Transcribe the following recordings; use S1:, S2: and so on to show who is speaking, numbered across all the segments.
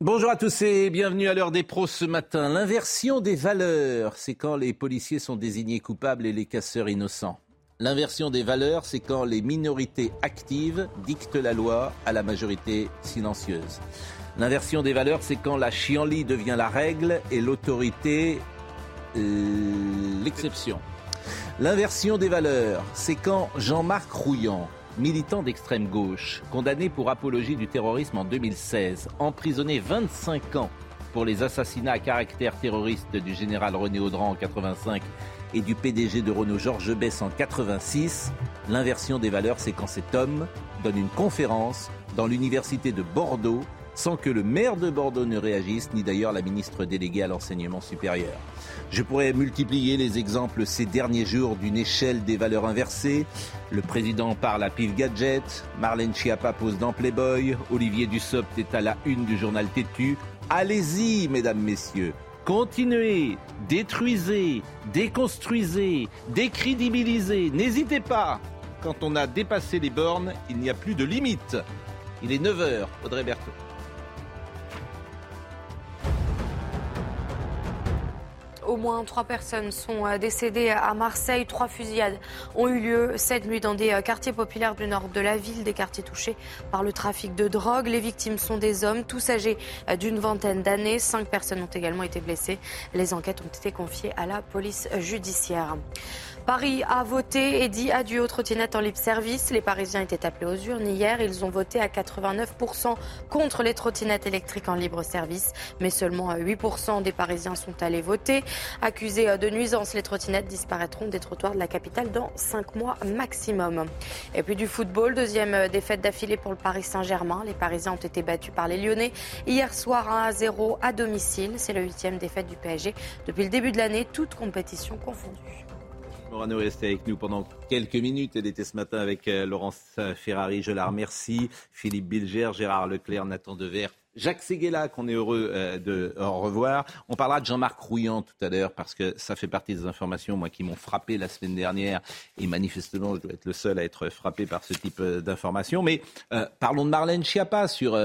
S1: Bonjour à tous et bienvenue à l'heure des pros ce matin. L'inversion des valeurs, c'est quand les policiers sont désignés coupables et les casseurs innocents. L'inversion des valeurs, c'est quand les minorités actives dictent la loi à la majorité silencieuse. L'inversion des valeurs, c'est quand la chienlit devient la règle et l'autorité euh, l'exception. L'inversion des valeurs, c'est quand Jean-Marc Rouillant, militant d'extrême gauche, condamné pour apologie du terrorisme en 2016, emprisonné 25 ans pour les assassinats à caractère terroriste du général René Audran en 85 et du PDG de Renault Georges Bess en 86. L'inversion des valeurs, c'est quand cet homme donne une conférence dans l'université de Bordeaux sans que le maire de Bordeaux ne réagisse, ni d'ailleurs la ministre déléguée à l'enseignement supérieur. Je pourrais multiplier les exemples ces derniers jours d'une échelle des valeurs inversées. Le président parle à Pif Gadget, Marlène Schiappa pose dans Playboy, Olivier Dussopt est à la une du journal Tétu. Allez-y, mesdames, messieurs. Continuez, détruisez, déconstruisez, décrédibilisez. N'hésitez pas. Quand on a dépassé les bornes, il n'y a plus de limite. Il est 9h, Audrey Berthaud.
S2: Au moins trois personnes sont euh, décédées à Marseille. Trois fusillades ont eu lieu cette nuit dans des euh, quartiers populaires du nord de la ville, des quartiers touchés par le trafic de drogue. Les victimes sont des hommes, tous âgés euh, d'une vingtaine d'années. Cinq personnes ont également été blessées. Les enquêtes ont été confiées à la police judiciaire. Paris a voté et dit adieu aux trottinettes en libre service. Les Parisiens étaient appelés aux urnes hier. Ils ont voté à 89% contre les trottinettes électriques en libre service. Mais seulement 8% des Parisiens sont allés voter. Accusés de nuisance, les trottinettes disparaîtront des trottoirs de la capitale dans 5 mois maximum. Et puis du football, deuxième défaite d'affilée pour le Paris Saint-Germain. Les Parisiens ont été battus par les Lyonnais hier soir 1 à 0 à domicile. C'est le huitième défaite du PSG depuis le début de l'année, toute compétition confondue.
S1: Morano est resté avec nous pendant quelques minutes. Elle était ce matin avec euh, Laurence Ferrari, je la remercie. Philippe Bilger, Gérard Leclerc, Nathan Dever, Jacques Séguéla, qu'on est heureux euh, de revoir. On parlera de Jean-Marc Rouillant tout à l'heure, parce que ça fait partie des informations, moi, qui m'ont frappé la semaine dernière. Et manifestement, je dois être le seul à être frappé par ce type euh, d'informations. Mais euh, parlons de Marlène Schiappa sur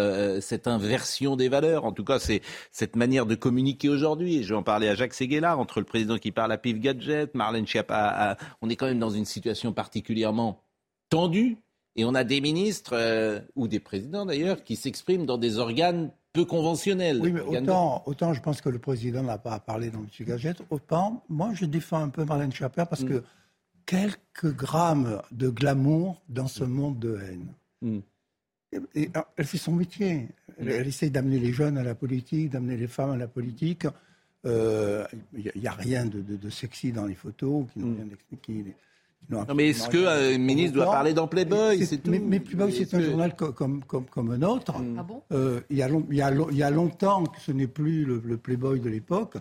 S1: cette inversion des valeurs. En tout cas, c'est cette manière de communiquer aujourd'hui. Je vais en parler à Jacques Séguéla, entre le président qui parle à Pif Gadget, Marlène Schiappa. on est quand même dans une situation particulièrement tendue et on a des ministres, euh, ou des présidents d'ailleurs, qui s'expriment dans des organes peu conventionnels.
S3: Oui, mais autant, autant je pense que le président n'a pas à parler dans M. Gadget, autant moi je défends un peu Marlène Schiappa parce que quelques grammes de glamour dans ce monde de haine.
S1: Mm.
S3: Et, alors, elle fait son métier. Elle, elle essaye d'amener les jeunes à la politique, d'amener les femmes à la politique. Il n'y a, rien de, de- de sexy dans les photos qui n'ont rien d'expliqué.
S1: Non, mais est-ce qu'un ministre doit parler dans Playboy C'est tout.
S3: Mais, mais Playboy, c'est un
S1: que-
S3: journal co- comme, comme, comme un autre.
S2: Ah bon
S3: Euh, il, y a long- il, y a long- il y a longtemps que ce n'est plus le, le Playboy de l'époque.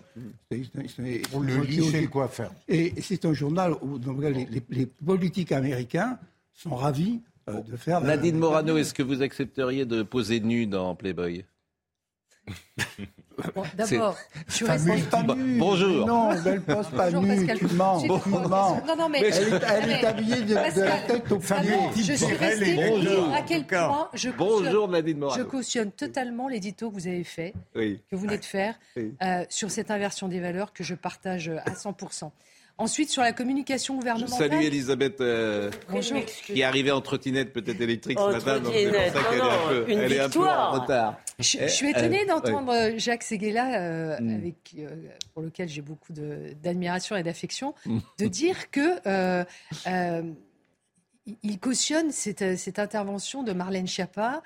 S3: C'est- c'est- c'est-
S4: On le lit, c'est quoi faire.
S3: Et c'est un journal où dans lequel les, les- les politiques américains sont ravis euh, de faire.
S1: Nadine
S3: la-
S1: Morano, est-ce que vous accepteriez de poser nu dans Playboy?
S5: Bon, D'abord, je suis restée-
S3: pas
S1: Bon,
S3: nue.
S1: bonjour.
S3: Non, elle pose pas
S5: Bonjour,
S3: nue,
S5: Pascal.
S3: tu mens. Tu mens.
S5: Non, non, mais,
S3: Elle est, elle est habillée de, de la
S5: Pascal,
S3: tête aux
S5: d'abord, je suis restée
S1: Bonjour.
S5: à quel point je
S1: Bonjour
S5: cautionne,
S1: Nadine
S5: je cautionne totalement l'édito que vous avez fait,
S1: Oui.
S5: que vous venez de faire,
S1: Oui.
S5: euh, sur cette inversion des valeurs que je partage à 100%. Ensuite, sur la communication
S1: Je
S5: gouvernementale.
S1: salue Elisabeth euh,
S5: Bonjour.
S1: qui est arrivée en trottinette peut-être électrique ce matin. donc c'est pour ça qu'elle est, un peu- elle est un peu en
S6: victoire.
S1: retard.
S5: Je,
S1: Eh,
S5: je suis
S1: euh,
S5: étonnée d'entendre euh, Jacques Séguéla, euh,
S1: Mm.
S5: avec, euh, pour lequel j'ai beaucoup de- d'admiration et d'affection,
S1: Mm.
S5: de dire que euh, euh, il cautionne cette, cette intervention de Marlène Schiappa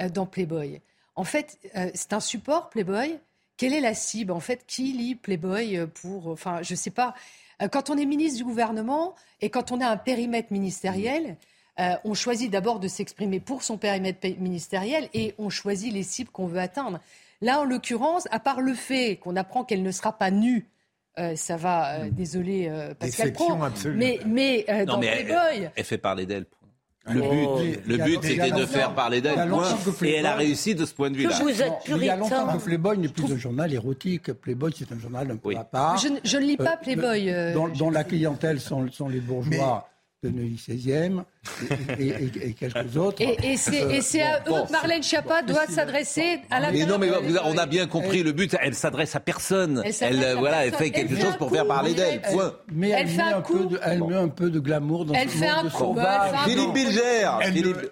S5: euh, dans Playboy. En fait, euh, c'est un support Playboy. Quelle est la cible En fait, qui lit Playboy pour Enfin, je sais pas. Euh, Quand on est ministre du gouvernement et quand on a un périmètre ministériel, euh, on choisit d'abord de s'exprimer pour son périmètre ministériel et on choisit les cibles qu'on veut atteindre. Là, en l'occurrence, à part le fait qu'on apprend qu'elle ne sera pas nue, euh, ça va, euh, hmm. désolé Pascal Pro, mais, mais dans Playboy...
S1: Elle, fait parler d'elle. Le oh. but, le but c'était de faire parler d'elle. Et elle a réussi de ce point de vue-là.
S3: Vous êtes Il y a longtemps que Playboy n'est plus un journal érotique. Playboy, c'est un journal un peu à part.
S5: Je, je, ne lis pas Playboy.
S3: dont, la clientèle sont, sont les bourgeois de Neuilly 16e et, quelques autres.
S5: Et, c'est à eux que Marlène Schiappa doit s'adresser à la
S1: Mais non, mais on a bien compris le but. Elle s'adresse à personne. Elle, voilà, elle fait quelque chose pour faire parler d'elle.
S3: Mais elle, met un, peu de, elle met un peu de glamour dans
S5: elle
S3: ce
S5: fait
S3: monde
S5: un
S3: de sauvage.
S1: Philippe Bilger.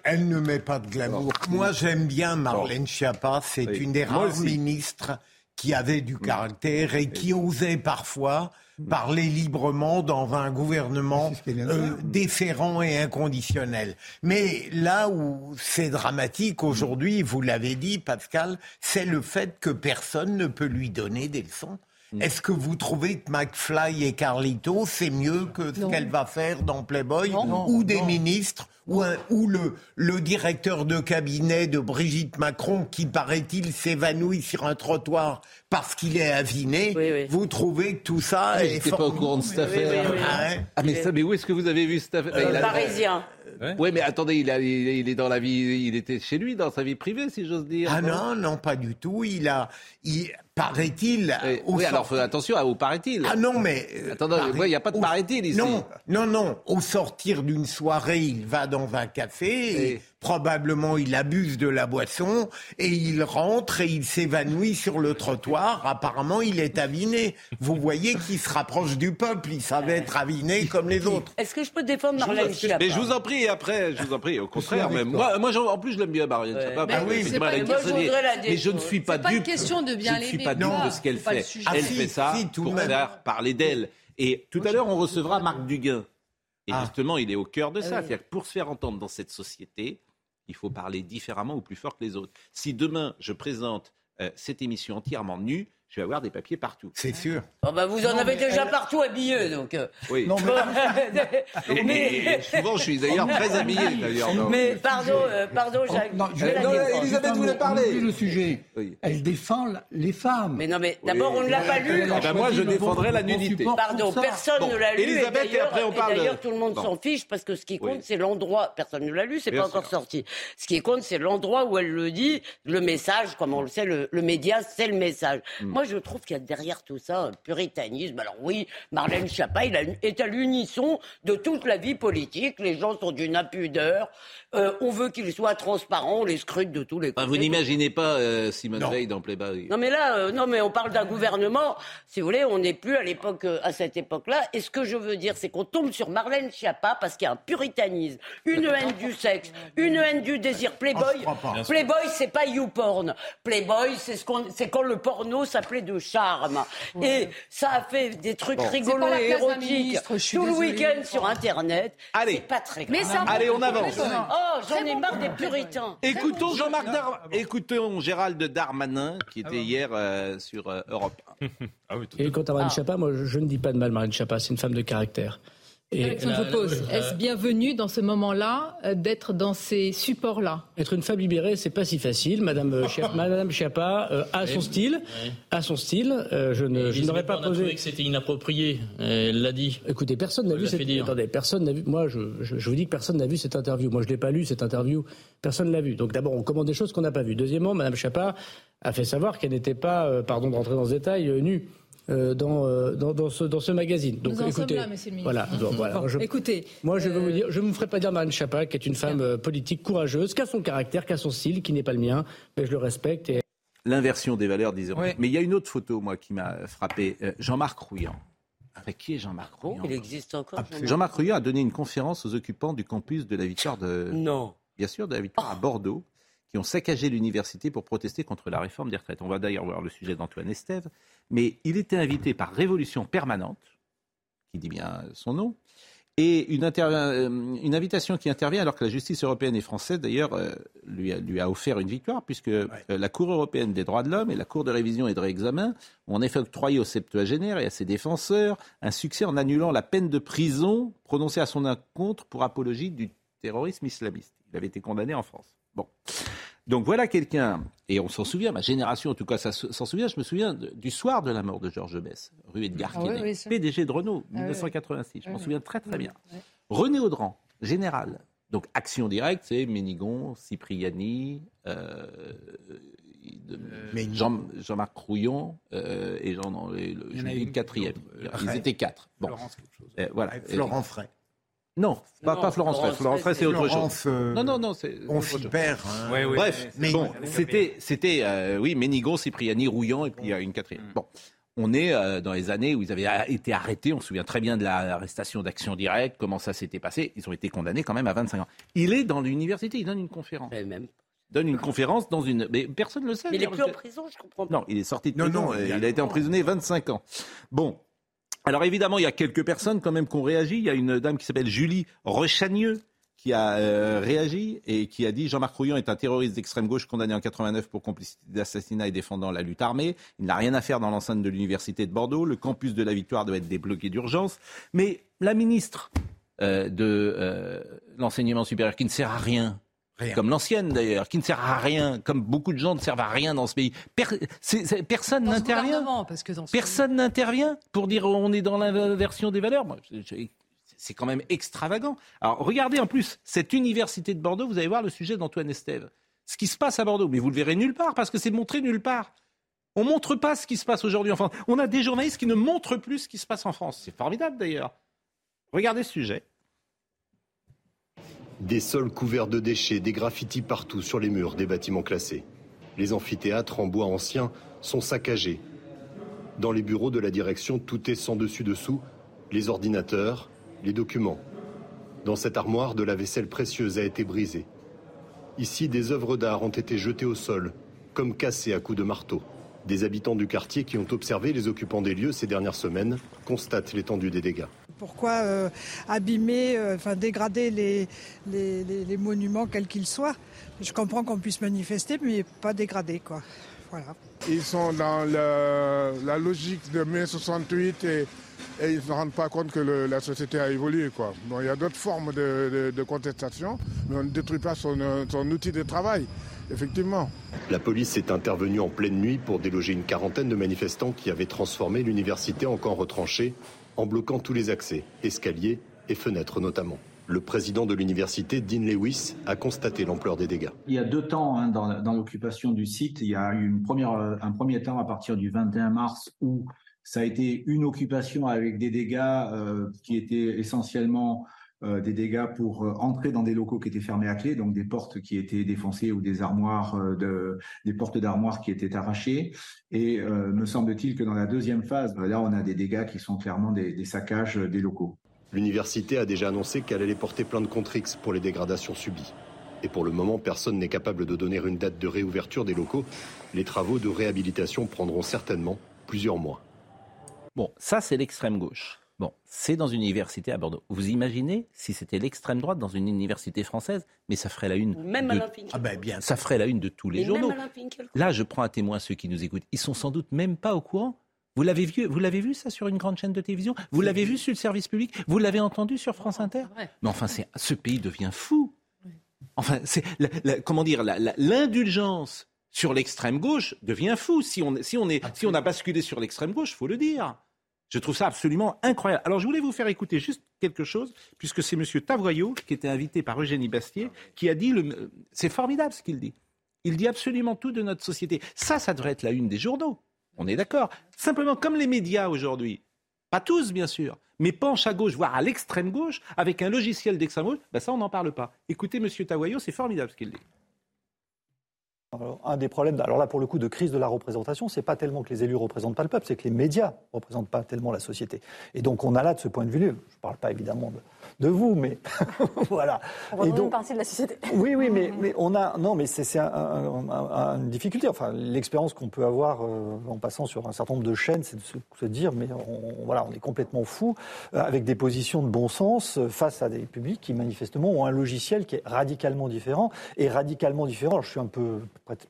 S4: Elle, Ne, met pas de glamour. Moi, j'aime bien Marlène Schiappa. C'est une des rares ministres qui avait du caractère et qui osait parfois parler librement dans un gouvernement euh, déférent et inconditionnel. Mais là où c'est dramatique aujourd'hui, vous l'avez dit Pascal, c'est le fait que personne ne peut lui donner des leçons. Mm. Est-ce que vous trouvez que McFly et Carlito, c'est mieux que ce qu'elle va faire dans Playboy ou des ministres ou, ou le, le, directeur de cabinet de Brigitte Macron qui, paraît-il, s'évanouit sur un trottoir parce qu'il est aviné Vous trouvez que tout ça
S1: ah, est... pas au courant de cette affaire. Ah, ah, mais, ça, mais où est-ce que vous avez vu cette affaire
S6: euh, Parisien.
S1: Oui, mais attendez, il, il, est dans la vie, il était chez lui, dans sa vie privée, si j'ose dire.
S4: Ah non, non, pas du tout. Il a, il, paraît-il.
S1: Oui, alors attention à où paraît-il.
S4: Ah non, mais.
S1: Euh, attendez, il n'y a pas de paraît-il ici.
S4: Non, non, non. Au sortir d'une soirée, il va dans un café et probablement il abuse de la boisson et il rentre et il s'évanouit sur le trottoir. Apparemment, il est aviné. Vous voyez qu'il se rapproche du peuple. Il savait être aviné comme les autres.
S6: Est-ce que je peux défendre Marlène Schiappa
S1: Mais je vous en prie, après, je vous en prie, au contraire. Même. Moi, moi en plus, je l'aime bien, Marlène Schiappa.
S5: Mais, oui,
S1: mais,
S5: mais
S1: je ne suis pas dupe.
S5: C'est pas une question de bien l'aimer.
S1: Je ne suis pas dupe de ce qu'elle fait. Elle fait ça pour faire parler d'elle. Et tout à l'heure, on recevra Marc Duguin. Et ah. justement, il est au cœur de ça. C'est-à-dire que pour se faire entendre dans cette société, il faut parler différemment ou plus fort que les autres. Si demain je présente euh, cette émission entièrement nue, je vais avoir des papiers partout.
S4: C'est sûr.
S6: Oh bah vous en avez déjà partout habillé, donc. Euh.
S1: Oui. Non, mais... souvent, je suis d'ailleurs très habillé, d'ailleurs.
S6: Mais pardon, euh, pardon, Jacques. Non,
S1: Elisabeth voulait parler.
S3: le sujet. Elle défend les femmes.
S6: Mais non, mais d'abord, on ne l'a pas lu.
S1: Eh ben moi, je défendrai la nudité.
S6: Pardon, personne ne l'a lu. Elisabeth, et, après, on parle. D'ailleurs, tout le monde s'en fiche parce que ce qui compte, c'est l'endroit. Personne ne l'a lu, c'est pas encore sorti. Ce qui compte, c'est l'endroit où elle le dit, le message, comme on le sait, le, média, c'est le message. Hmm je trouve qu'il y a derrière tout ça un puritanisme. Alors oui, Marlène Schiappa il est à l'unisson de toute la vie politique. Les gens sont d'une impudeur. Euh, on veut qu'ils soient transparents, on les scrute de tous les côtés.
S1: vous n'imaginez pas euh, Simone Veil dans Playboy
S6: Non mais là, euh, non mais on parle d'un gouvernement. Si vous voulez, on n'est plus à l'époque, à cette époque-là. Et ce que je veux dire, c'est qu'on tombe sur Marlène Schiappa parce qu'il y a un puritanisme, une haine du sexe, une haine du désir. Playboy, oh, Playboy, c'est pas YouPorn. Playboy, c'est ce qu'on, c'est quand le porno s'appelait de charme. Et ça a fait des trucs rigolos et érotiques tout le week-end sur Internet.
S1: Allez,
S6: c'est pas très
S1: grave. Mais Allez, on avance.
S6: Oh, j'en ai marre des puritains.
S1: Écoutons Jean-Marc Écoutons Gérald Darmanin qui était hier euh, sur euh, Europe 1.
S7: Ah et quant à Marine ah. moi je, ne dis pas de mal Marine Chapa, c'est une femme de caractère.
S8: Et je est-ce bienvenu dans ce moment-là euh, d'être dans ces supports-là?
S7: Être une femme libérée, c'est pas si facile. Madame, euh, Madame Schiappa euh, a son style, a son style. je ne, je n'aurais pas posé.
S9: que c'était inapproprié. Elle l'a dit.
S7: Écoutez, personne n'a vu cette. Attendez, personne n'a vu. Moi, je, je, vous dis que personne n'a vu cette interview. Moi, je l'ai pas lu cette interview. Personne l'a vu. Donc, d'abord, on commande des choses qu'on n'a pas vues. Deuxièmement, Madame Schiappa a fait savoir qu'elle n'était pas, pardon de rentrer dans ce détail, nue. Euh, dans, euh, dans, dans, ce, dans ce magazine.
S8: Donc, Nous en écoutez, sommes là, monsieur le
S7: ministre. Voilà, voilà je,
S8: écoutez,
S7: moi, je, veux vous dire, je ne me ferai pas dire Marine Chapa, qui est une femme euh, politique courageuse, qui a son caractère, qui a son style, qui n'est pas le mien, mais je le respecte. Et...
S1: L'inversion des valeurs, disons. Mais il y a une autre photo, moi, qui m'a frappé. Jean-Marc Rouillant. Avec qui est Jean-Marc oh, Rouillant
S6: Il existe encore.
S1: Jean-Marc Rouillant a donné une conférence aux occupants du campus de la Victoire de.
S6: Non.
S1: Bien sûr, de la Victoire à Bordeaux qui ont saccagé l'université pour protester contre la réforme des retraites. On va d'ailleurs voir le sujet d'Antoine Estève. Mais il était invité par Révolution Permanente, qui dit bien son nom, et une, euh, une, invitation qui intervient alors que la justice européenne et française, d'ailleurs, euh, lui, a, lui, a, offert une victoire, puisque euh, la Cour européenne des droits de l'homme et la Cour de révision et de réexamen ont en effet octroyé au septuagénaire et à ses défenseurs un succès en annulant la peine de prison prononcée à son encontre pour apologie du terrorisme islamiste. Il avait été condamné en France. Bon. Donc voilà quelqu'un, et on s'en souvient, ma génération en tout cas s'en souvient, je me souviens du soir de la mort de Georges Bess, rue Edgar ah PDG de Renault, 1986, ah je m'en souviens très très bien. René Audran, général, donc action directe, c'est Ménigon, Cipriani, euh, Jean, Jean-Marc Crouillon euh, et Jean, le, le quatrième. Ils étaient quatre. Bon. Florence,
S4: euh, voilà. Florent Fray.
S1: Non, pas, pas Florence. Florence c'est autre chose.
S4: Euh,
S1: non, non, non, c'est.
S4: On s'y perd.
S1: Hein. Bref, mais bon, c'était, c'était, euh, oui, Ménigon, Cipriani, Rouillon, et puis il y a une quatrième. Mm. Bon. On est euh, dans les années où ils avaient été arrêtés. On se souvient très bien de l'arrestation d'Action Directe, comment ça s'était passé. Ils ont été condamnés quand même à 25 ans. Il est dans l'université, il donne une conférence.
S6: même
S1: donne une conférence dans une. Mais personne ne le sait.
S6: Mais il n'est plus en prison, je comprends pas.
S1: Non, il est sorti de prison. Non, non, il, a été emprisonné 25 ans. Bon. Alors évidemment, il y a quelques personnes quand même qui ont réagi. Il y a une dame qui s'appelle Julie Rechagneux qui a euh, réagi et qui a dit Jean-Marc Rouillon est un terroriste d'extrême gauche condamné en 89 pour complicité d'assassinat et défendant la lutte armée. Il n'a rien à faire dans l'enceinte de l'université de Bordeaux. Le campus de la Victoire doit être débloqué d'urgence. Mais la ministre euh, de euh, l'enseignement supérieur qui ne sert à rien comme l'ancienne d'ailleurs, qui ne sert à rien, comme beaucoup de gens ne servent à rien dans ce pays. personne n'intervient. Personne n'intervient pour dire on est dans l'inversion des valeurs. c'est quand même extravagant. Alors regardez en plus cette université de Bordeaux, vous allez voir le sujet d'Antoine Estève. Ce qui se passe à Bordeaux, mais vous le verrez nulle part parce que c'est montré nulle part. On montre pas ce qui se passe aujourd'hui en France. On a des journalistes qui ne montrent plus ce qui se passe en France. C'est formidable d'ailleurs. Regardez ce sujet.
S10: Des sols couverts de déchets, des graffitis partout sur les murs des bâtiments classés. Les amphithéâtres en bois ancien sont saccagés. Dans les bureaux de la direction, tout est sans dessus-dessous, les ordinateurs, les documents. Dans cette armoire, de la vaisselle précieuse a été brisée. Ici, des œuvres d'art ont été jetées au sol, comme cassées à coups de marteau. Des habitants du quartier qui ont observé les occupants des lieux ces dernières semaines constatent l'étendue des dégâts.
S11: Pourquoi euh, abîmer, euh, enfin dégrader les, les, monuments quels qu'ils soient? Je comprends qu'on puisse manifester, mais pas dégrader quoi. Voilà.
S12: Ils sont dans la logique de mai 68 et, ils ne se rendent pas compte que la société a évolué. Quoi. Bon, il y a d'autres formes de, contestation, mais on ne détruit pas son, son outil de travail effectivement.
S10: La police est intervenue en pleine nuit pour déloger une quarantaine de manifestants qui avaient transformé l'université en camp retranché en bloquant tous les accès, escaliers et fenêtres notamment. Le président de l'université, Dean Lewis, a constaté l'ampleur des dégâts.
S13: Il y a deux temps hein, dans, l'occupation du site. Il y a eu une première, un premier temps à partir du 21 mars où ça a été une occupation avec des dégâts euh, qui étaient essentiellement euh, des dégâts pour euh, entrer dans des locaux qui étaient fermés à clé, donc des portes qui étaient défoncées ou des armoires, euh, des portes d'armoires qui étaient arrachées. Et me semble-t-il que dans la deuxième phase, là, on a des dégâts qui sont clairement des, des saccages des locaux.
S10: L'université a déjà annoncé qu'elle allait porter plainte contre X pour les dégradations subies. Et pour le moment, personne n'est capable de donner une date de réouverture des locaux. Les travaux de réhabilitation prendront certainement plusieurs mois.
S1: Bon, ça c'est l'extrême gauche. Bon, c'est dans une université à Bordeaux. Vous imaginez si c'était l'extrême droite dans une université française, mais ça ferait la une.
S6: Même
S1: de...
S6: Ah
S1: ben bien. Ça ferait la une de tous les journaux. Là, je prends à témoin ceux qui nous écoutent. Ils sont sans doute même pas au courant. Vous l'avez vu, vous l'avez vu ça sur une grande chaîne de télévision? Vous l'avez vu sur le service public? Vous l'avez entendu sur France Inter? Mais enfin, ce pays devient fou. Enfin, c'est comment dire l'indulgence sur l'extrême gauche devient fou. Si on si on est si on a basculé sur l'extrême gauche, faut le dire. Je trouve ça absolument incroyable. Alors je voulais vous faire écouter juste quelque chose, puisque c'est M. Tavoyot, qui était invité par Eugénie Bastier, qui a dit, c'est formidable ce qu'il dit. Il dit absolument tout de notre société. Ça, ça devrait être la une des journaux. On est d'accord. Simplement, comme les médias aujourd'hui, pas tous bien sûr, mais penchent à gauche, voire à l'extrême gauche, avec un logiciel d'extrême gauche, ben ça on n'en parle pas. Écoutez M. Tavoyot, c'est formidable ce qu'il dit.
S14: Un des problèmes, alors là pour le coup de crise de la représentation, c'est pas tellement que les élus représentent pas le peuple, c'est que les médias représentent pas tellement la société. Et donc on a là de ce point de vue, je ne parle pas évidemment de, de vous, mais voilà.
S15: On et donc, une partie de la société.
S14: Oui, oui, mais, mais on a non, mais c'est une difficulté. Enfin, l'expérience qu'on peut avoir euh, en passant sur un certain nombre de chaînes, c'est de se, dire, mais on, voilà, on est complètement fou euh, avec des positions de bon sens euh, face à des publics qui manifestement ont un logiciel qui est radicalement différent et radicalement différent. je suis un peu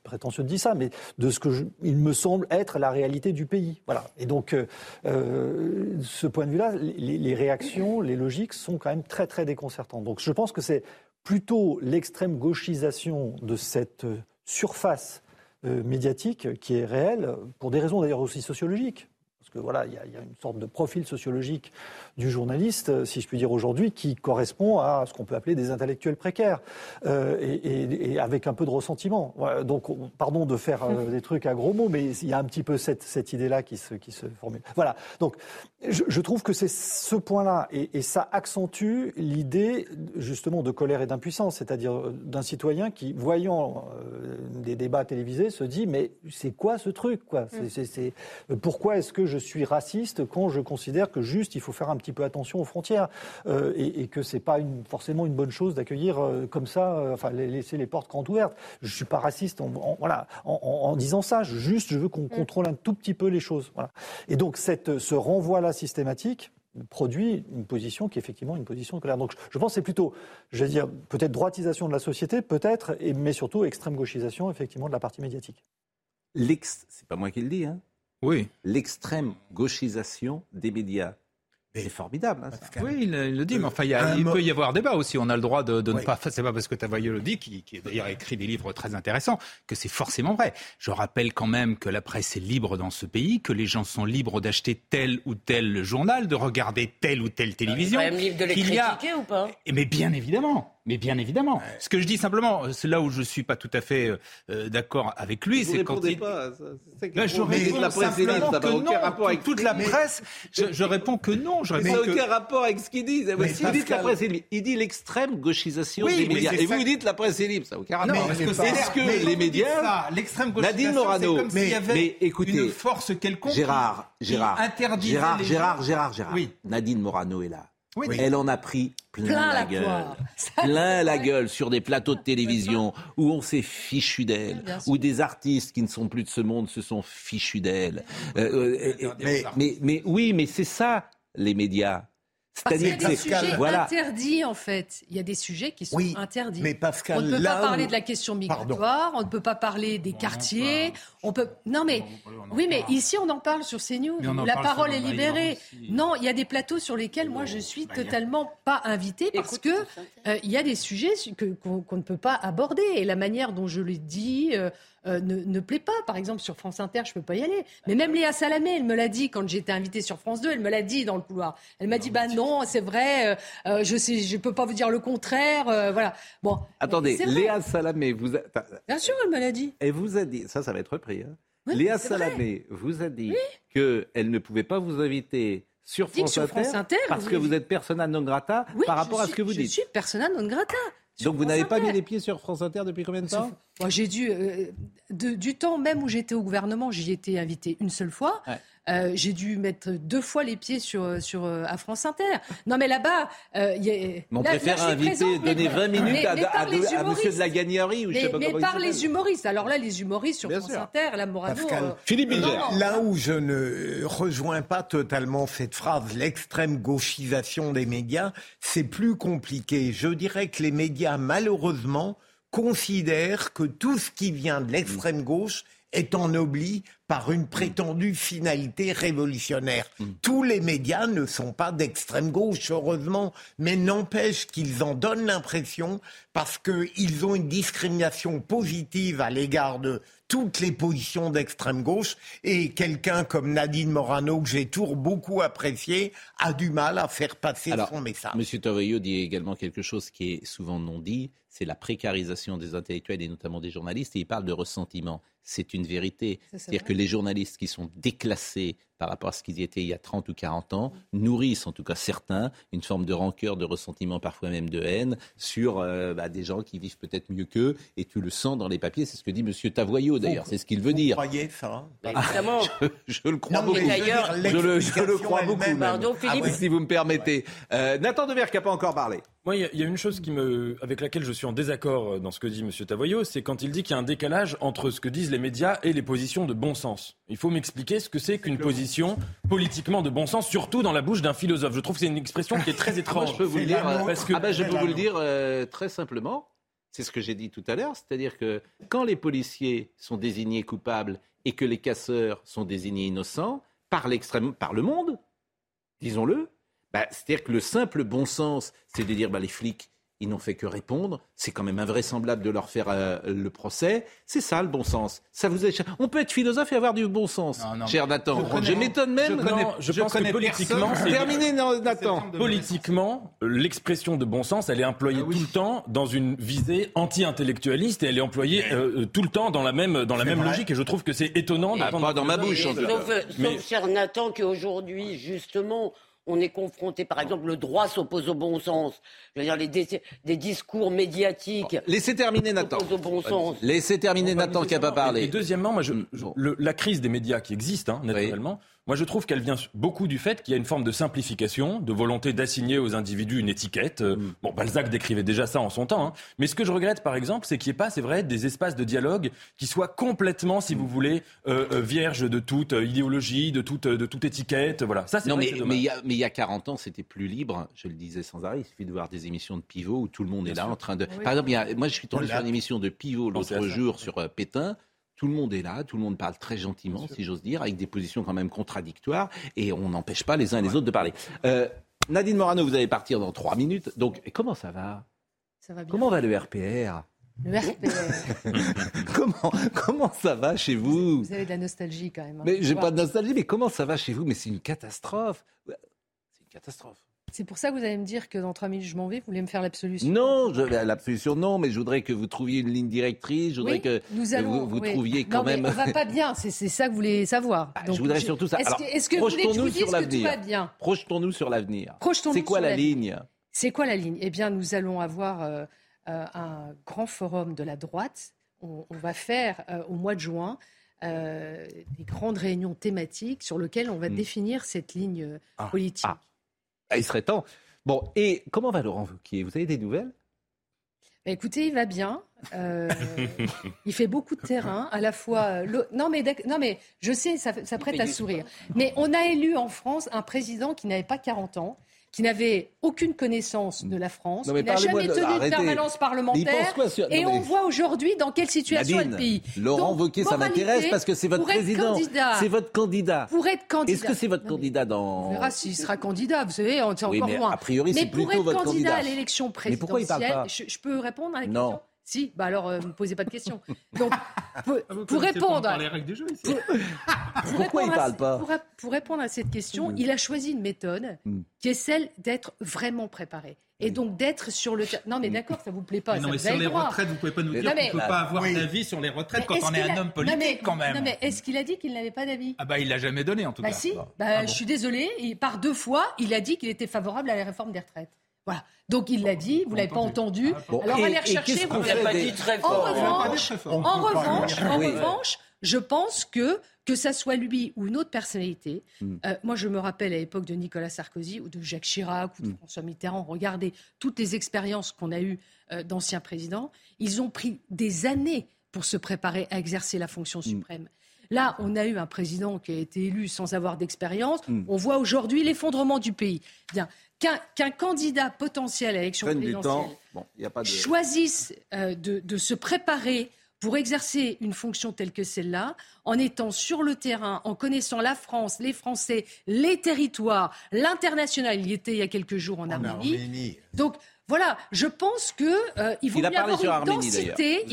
S14: prétentieux de dire ça, mais de ce que il me semble être la réalité du pays. Voilà. Et donc, ce point de vue-là, les réactions, les logiques sont quand même très très déconcertant. Donc je pense que c'est plutôt l'extrême gauchisation de cette surface médiatique qui est réelle, pour des raisons d'ailleurs aussi sociologiques que voilà, il y, a une sorte de profil sociologique du journaliste, si je puis dire aujourd'hui, qui correspond à ce qu'on peut appeler des intellectuels précaires euh, et, avec un peu de ressentiment. donc, pardon de faire euh, des trucs à gros mots, mais il y a un petit peu cette, cette idée-là qui se, qui se formule. Voilà. Donc, je, je trouve que c'est ce point-là et, ça accentue l'idée justement de colère et d'impuissance, c'est-à-dire d'un citoyen qui, voyant euh, des débats télévisés, se dit mais c'est quoi ce truc quoi? C'est, Pourquoi est-ce que je suis raciste quand je considère que juste il faut faire un petit peu attention aux frontières euh, et, que c'est pas une, forcément une bonne chose d'accueillir euh, comme ça, euh, enfin laisser les portes grandes ouvertes. Je suis pas raciste en, voilà, en, disant ça. juste, je veux qu'on mm. contrôle un tout petit peu les choses. Voilà. Et donc cette, ce renvoi-là systématique produit une position qui est effectivement une position de colère. Donc je pense que c'est plutôt, je vais dire, peut-être droitisation de la société, peut-être, mais surtout extrême gauchisation effectivement de la partie médiatique.
S1: L'ex, c'est pas moi qui le dis, hein,
S15: oui.
S1: l'extrême gauchisation des médias. C'est formidable. Hein,
S15: Oui, il, le dit, mais enfin, il, peut y avoir débat aussi. On a le droit de, ne pas. C'est pas parce que Tavoyeux le dit, qui, qui d'ailleurs écrit des livres très intéressants, que c'est forcément vrai. Je rappelle quand même que la presse est libre dans ce pays, que les gens sont libres d'acheter tel ou tel journal, de regarder telle ou telle télévision.
S6: C'est même libre de les critiquer ou pas?
S15: Mais bien évidemment. Mais bien évidemment. Ce que je dis simplement, c'est là où je ne suis pas tout à fait euh, d'accord avec lui, c'est quand il.
S1: Pas,
S15: Là, je réponds la presse simplement que non. Aucun rapport avec toute la presse. Je, je, réponds que non. Je
S1: réponds
S15: mais ça
S1: n'a aucun rapport avec ce qu'il dit. Si vous dites la presse est libre, il dit l'extrême gauchisation des médias. Et vous dites la presse est libre, ça n'a aucun rapport.
S15: Non,
S1: Est-ce que les médias,
S15: l'extrême
S1: Nadine Morano,
S15: comme s'il y avait une force quelconque
S1: Gérard, Gérard, Gérard, Gérard, Gérard, Gérard. Nadine Morano est là. Elle en a pris plein, la, gueule. plein la gueule sur des plateaux de télévision où on s'est fichu d'elle, où des artistes qui ne sont plus de ce monde se sont fichus d'elle. Euh, euh, mais, mais oui, mais c'est ça, les médias.
S5: C'est-à-dire que c'est voilà. interdits en fait. Il y a des sujets qui sont interdits.
S4: Mais Pascal,
S5: on ne peut pas parler de la question migratoire, on ne peut pas parler des quartiers, on peut. Non mais oui, mais ici on en parle sur CNews. La parole est libérée. Non, il y a des plateaux sur lesquels moi je suis totalement pas invitée parce que euh, il y a des sujets qu'on ne peut pas aborder et la manière dont je le dis. Euh, euh, ne, plaît pas. Par exemple, sur France Inter, je ne peux pas y aller. Mais même Léa Salamé, elle me l'a dit quand j'étais invitée sur France 2, elle me l'a dit dans le couloir. Elle m'a dit, bah non, c'est vrai, euh, euh, je sais, je peux pas vous dire le contraire, voilà. Bon.
S1: Attendez, Léa Salamé, vous.
S5: Bien sûr, elle me l'a dit.
S1: Elle vous a dit, ça, ça va être repris. Hein. Léa Salamé vous a dit qu'elle ne pouvait pas vous inviter sur France, Inter, parce que vous êtes persona non grata par rapport à ce que vous dites.
S5: Je suis persona non grata.
S1: Donc vous n'avez pas mis les pieds sur France Inter depuis combien de temps
S5: Moi, J'ai dû, euh, du temps même où j'étais au gouvernement, j'y étais invité une seule fois. Euh, j'ai dû mettre deux fois les pieds sur, sur, euh, à France Inter. Non, mais là-bas.
S1: Euh, y a, on préfère inviter, donner 20 minutes à, à, à, monsieur de la Gagnerie ou
S5: mais,
S1: je sais pas
S5: Mais par les humoristes. Alors là, les humoristes sur France Inter, la Morano.
S1: Philippe
S4: Là où je ne rejoins pas totalement cette phrase, l'extrême gauchisation des médias, c'est plus compliqué. Je dirais que les médias, malheureusement, considèrent que tout ce qui vient de l'extrême gauche est ennobli par une prétendue finalité révolutionnaire. Mm. Tous les médias ne sont pas d'extrême gauche, heureusement, mais n'empêche qu'ils en donnent l'impression parce qu'ils ont une discrimination positive à l'égard de toutes les positions d'extrême gauche et quelqu'un comme Nadine Morano, que j'ai toujours beaucoup apprécié, a du mal à faire passer son message.
S1: Monsieur Tovaillot dit également quelque chose qui est souvent non dit, c'est la précarisation des intellectuels et notamment des journalistes, et il parle de ressentiment c'est une vérité. C'est-à-dire que les journalistes qui sont déclassés par rapport à ce qu'ils étaient il y a 30 ou 40 ans, nourrissent, en tout cas certains, une forme de rancœur, de ressentiment, parfois même de haine, sur euh, bah, des gens qui vivent peut-être mieux qu'eux, et tu le sens dans les papiers, c'est ce que dit M. Tavoyot d'ailleurs, c'est ce qu'il veut dire.
S4: Vous croyez ça
S6: bah, Évidemment.
S1: je, le crois beaucoup. Je le, crois beaucoup. Pardon, Philippe. Si vous me permettez. Euh, Nathan Dever qui n'a pas encore parlé.
S16: Moi, il y, a une chose qui me, avec laquelle je suis en désaccord dans ce que dit M. Tavoyot, c'est quand il dit qu'il y a un décalage entre ce que disent les médias et les positions de bon sens. Il faut m'expliquer ce que c'est qu'une position politiquement de bon sens, surtout dans la bouche d'un philosophe. Je trouve que c'est une expression qui est très étrange.
S1: je peux vous le dire, parce que... ah ben, je peux vous le dire euh, très simplement. C'est ce que j'ai dit tout à l'heure, c'est-à-dire que quand les policiers sont désignés coupables et que les casseurs sont désignés innocents, par l'extrême, par le monde, disons-le, bah, c'est-à-dire que le simple bon sens, c'est de dire bah, les flics, ils n'ont fait que répondre. C'est quand même invraisemblable de leur faire euh, le procès. C'est ça le bon sens. Ça vous On peut être philosophe et avoir du bon sens, cher Nathan. Je, m'étonne même.
S16: Je, connais, je, pense que politiquement,
S1: terminé, Nathan.
S16: Politiquement, l'expression de bon sens, elle est employée ah tout le temps dans une visée anti-intellectualiste et elle est employée euh, tout le temps dans la même dans la même logique. Et je trouve que c'est étonnant.
S1: Ah, pas dans ma bouche.
S6: Sauf, sauf, cher Nathan, qu'aujourd'hui, justement, on est confronté, par exemple, le droit s'oppose au bon sens. Je veux dire, les des discours médiatiques.
S1: laissez terminer Nathan.
S6: Au bon sens.
S1: Laissez terminer Nathan qui n'a pas parlé.
S16: Et, deuxièmement, moi, je, mm, la crise des médias qui existe, hein, naturellement, moi, je trouve qu'elle vient beaucoup du fait qu'il y a une forme de simplification, de volonté d'assigner aux individus une étiquette. Euh, mm. Bon, Balzac décrivait déjà ça en son temps. Hein. Mais ce que je regrette, par exemple, c'est qu'il n'y ait pas, c'est vrai, des espaces de dialogue qui soient complètement, si vous voulez, euh, euh, vierges de toute idéologie, de toute, de toute étiquette. Voilà. Ça, c'est
S1: non, mais, mais, il y a, mais il y a 40 ans, c'était plus libre. Je le disais sans arrêt. Il suffit de voir des émissions de pivot où tout le monde est là en train de. Par exemple, moi, je suis tombé sur une émission de pivot l'autre jour sur Pétain. Tout le monde est là, tout le monde parle très gentiment, si j'ose dire, avec des positions quand même contradictoires, et on n'empêche pas les uns et les autres de parler. Euh, Nadine Morano, vous allez partir dans trois minutes. Donc, comment ça va?
S5: Ça va bien.
S1: Comment va le RPR
S5: le RPR.
S1: comment, comment ça va chez vous?
S5: Vous avez de la nostalgie quand même. Hein,
S1: mais j'ai pas de nostalgie, mais comment ça va chez vous? Mais c'est une catastrophe. C'est une catastrophe.
S5: C'est pour ça que vous allez me dire que dans trois minutes je m'en vais. Vous voulez me faire l'absolution?
S1: Non, l'absolution non, mais je voudrais que vous trouviez une ligne directrice. Je voudrais que vous, trouviez quand même.
S5: Mais on va pas bien. C'est ça que vous voulez savoir.
S1: Ah, je voudrais surtout ça.
S5: Est-ce que, vous voulez que je vous dise que tout va bien?
S1: Projetons-nous sur l'avenir. C'est quoi la ligne?
S5: C'est quoi la ligne? Eh bien, nous allons avoir euh, euh, un grand forum de la droite. On, va faire euh, au mois de juin. des grandes réunions thématiques sur lesquelles on va hmm. définir cette ligne ah. politique. Ah.
S1: Ah, il serait temps. Bon, et comment va Laurent Wauquiez? Vous avez des nouvelles?
S5: Bah, Écoutez, il va bien. Euh, il fait beaucoup de terrain, à la fois. Euh, non, mais, non, mais je sais, ça, ça prête à sourire. Mais on a élu en France un président qui n'avait pas 40 ans, qui n'avait aucune connaissance de la France, qui n'a jamais tenu de permanence parlementaire. Et on voit aujourd'hui dans quelle situation est le pays.
S1: Laurent Wauquiez, ça m'intéresse parce que c'est votre président. C'est votre candidat.
S5: Pour être candidat.
S1: Est-ce que c'est votre candidat dans.
S5: On verra s'il sera candidat. Vous savez, on est encore
S1: mais
S5: loin.
S1: A priori, c'est candidat.
S5: pour être candidat à l'élection présidentielle,
S1: mais pourquoi il parle pas
S5: je, je, peux répondre à la question si, bah alors, ne euh, me posez pas de questions. Donc, pour, ah, répondre.
S1: Pourquoi il ne parle pas
S5: pour, répondre à cette question, il a choisi une méthode hmm. qui est celle d'être vraiment préparé. Et donc d'être sur le. Non, mais d'accord, ça vous plaît pas.
S15: non, mais sur les retraites, vous pouvez pas nous dire qu'on ne peut pas avoir d'avis sur les retraites quand on est un homme politique, quand même.
S5: Non, mais est-ce qu'il a dit qu'il n'avait pas d'avis?
S15: Ah, bah, il l'a jamais donné, en tout
S5: bah,
S15: cas.
S5: Si, bah, ah je suis désolé. Par deux fois, il a dit qu'il était favorable à la réforme des retraites. Voilà. Donc il l'a dit, vous l'avez pas entendu. Alors allez rechercher.
S6: Vous l'avez pas dit très
S5: fort. En revanche, en revanche, en revanche, je pense que que ça soit lui ou une autre personnalité. Hmm. Euh, moi, je me rappelle à l'époque de Nicolas Sarkozy ou de Jacques Chirac ou de hmm. François Mitterrand. Regardez toutes les expériences qu'on a eues euh, d'anciens présidents. Ils ont pris des années pour se préparer à exercer la fonction hmm. suprême. Là, on a eu un président qui a été élu sans avoir d'expérience. On voit aujourd'hui l'effondrement du pays. Bien, qu'un candidat potentiel à l'élection présidentielle choisisse euh, de, se préparer pour exercer une fonction telle que celle-là, en étant sur le terrain, en connaissant la France, les Français, les territoires, l'international. Il y était il y a quelques jours en, Arménie. Donc voilà, je pense que euh, il vaut mieux avoir une densité.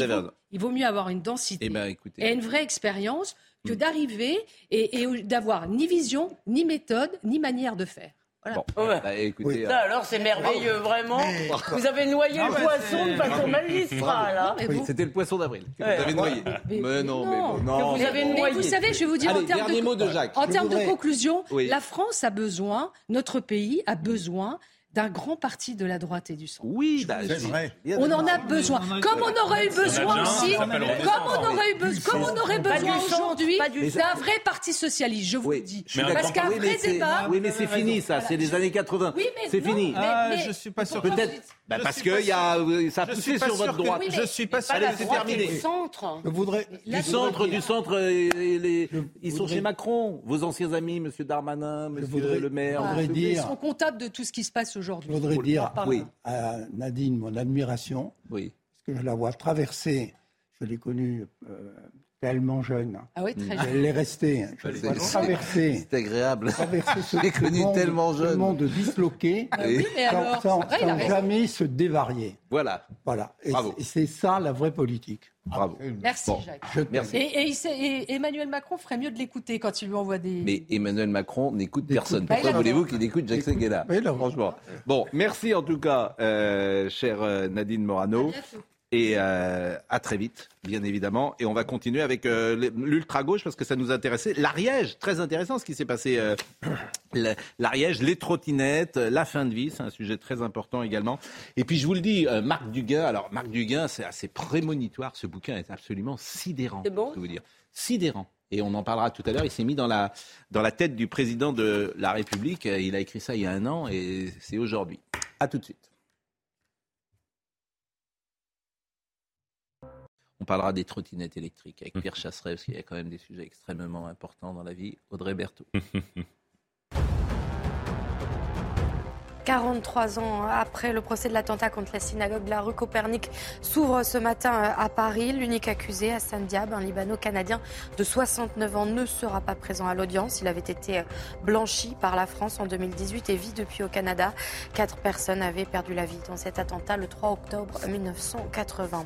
S5: Il vaut, mieux avoir une densité et une vraie expérience que hmm. d'arriver et d'avoir ni vision, ni méthode, ni manière de faire.
S6: Bon, bah, écoutez, euh, alors c'est merveilleux, vraiment. Vous avez noyé le poisson de façon magistrale. Hein.
S1: Oui, c'était le poisson d'avril vous avez noyé. Mais, non, mais bon, non.
S5: Vous, avez noyé. vous savez, je vais vous dire en termes de, en termes de conclusion, la France a besoin, notre pays a besoin d'un grand parti de la droite et du centre.
S1: Oui, bah, c'est
S5: vrai. On en a besoin. Comme on aurait eu besoin aussi, comme on aurait eu besoin, comme on aurait besoin aujourd'hui d'un vrai parti socialiste, je vous le dis. Parce qu'après débat.
S1: Oui, mais c'est fini ça, c'est les années 80. C'est fini.
S15: Ah, je suis pas sûr.
S1: Peut-être. Bah, parce que y a, ça a poussé sur votre droite.
S15: Je suis pas sûr.
S6: Allez, c'est terminé. Du centre.
S1: Du centre, du centre. Ils sont chez Macron. Vos anciens amis, Monsieur Darmanin, Monsieur Le Maire.
S5: Ils sont comptables de tout ce qui se passe aujourd'hui.
S3: Je voudrais dire oui. à Nadine mon admiration.
S1: Oui.
S3: Parce que je la vois traverser, je l'ai connue euh, tellement jeune.
S5: Ah oui, très
S3: jeune. Elle est restée. traverser.
S1: C'est agréable.
S3: Traverser ce
S1: J'ai connu tellement jeune.
S3: monde disloqué,
S5: ah oui, mais alors,
S3: sans, jamais se dévarier.
S1: Voilà.
S3: Voilà. Et c'est ça la vraie politique.
S1: Bravo.
S5: Merci Jacques.
S1: Merci.
S5: Et, Emmanuel Macron ferait mieux de l'écouter quand il lui envoie des.
S1: Mais Emmanuel Macron n'écoute personne. Pourquoi voulez-vous qu'il écoute Jacques Seguela Franchement. Bon, merci en tout cas, euh, chère euh, Nadine Morano. Et euh, à très vite, bien évidemment. Et on va continuer avec euh, l'ultra-gauche parce que ça nous intéressait. L'Ariège, très intéressant ce qui s'est passé. Euh, L'Ariège, les trottinettes, la fin de vie, c'est un sujet très important également. Et puis je vous le dis, euh, Marc Duguin, alors Marc Duguin, c'est assez prémonitoire. Ce bouquin est absolument sidérant.
S6: C'est bon
S1: je vous dire. Sidérant. Et on en parlera tout à l'heure. Il s'est mis dans la, dans la tête du président de la République. Il a écrit ça il y a un an et c'est aujourd'hui. À tout de suite. On parlera des trottinettes électriques avec Pierre Chasseret, parce qu'il y a quand même des sujets extrêmement importants dans la vie. Audrey Berthaud.
S2: 43 ans après le procès de l'attentat contre la synagogue de la rue Copernic s'ouvre ce matin à Paris. L'unique accusé, Hassan Diab, un Libano-Canadien de 69 ans, ne sera pas présent à l'audience. Il avait été blanchi par la France en 2018 et vit depuis au Canada. Quatre personnes avaient perdu la vie dans cet attentat le 3 octobre 1980.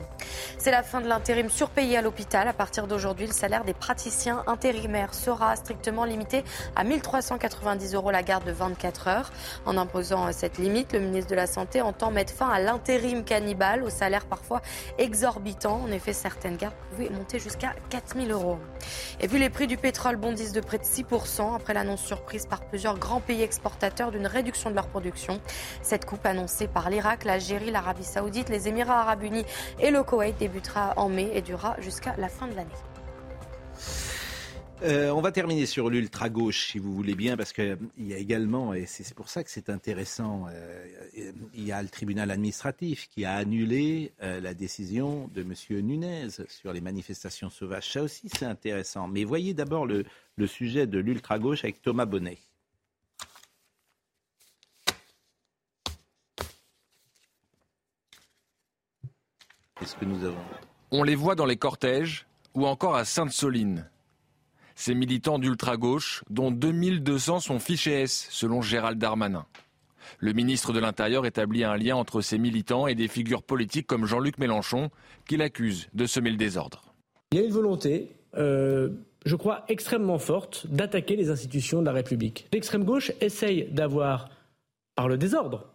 S2: C'est la fin de l'intérim surpayé à l'hôpital. À partir d'aujourd'hui, le salaire des praticiens intérimaires sera strictement limité à 1390 euros la garde de 24 heures en imposant cette limite, le ministre de la Santé entend mettre fin à l'intérim cannibale, au salaire parfois exorbitant. En effet, certaines gardes pouvaient monter jusqu'à 4000 euros. Et puis les prix du pétrole bondissent de près de 6% après l'annonce surprise par plusieurs grands pays exportateurs d'une réduction de leur production. Cette coupe annoncée par l'Irak, l'Algérie, l'Arabie Saoudite, les Émirats Arabes Unis et le Koweït débutera en mai et durera jusqu'à la fin de l'année.
S1: Euh, on va terminer sur l'ultra-gauche, si vous voulez bien, parce qu'il y a également, et c'est pour ça que c'est intéressant, euh, il y a le tribunal administratif qui a annulé euh, la décision de M. Nunez sur les manifestations sauvages. Ça aussi, c'est intéressant. Mais voyez d'abord le, le sujet de l'ultra-gauche avec Thomas Bonnet. Qu'est-ce que nous avons?
S17: On les voit dans les cortèges ou encore à Sainte-Soline. Ces militants d'ultra-gauche, dont 2200 sont fichés S, selon Gérald Darmanin. Le ministre de l'Intérieur établit un lien entre ces militants et des figures politiques comme Jean-Luc Mélenchon, qu'il accuse de semer le désordre.
S7: Il y a une volonté, euh, je crois, extrêmement forte d'attaquer les institutions de la République. L'extrême gauche essaye d'avoir, par le désordre,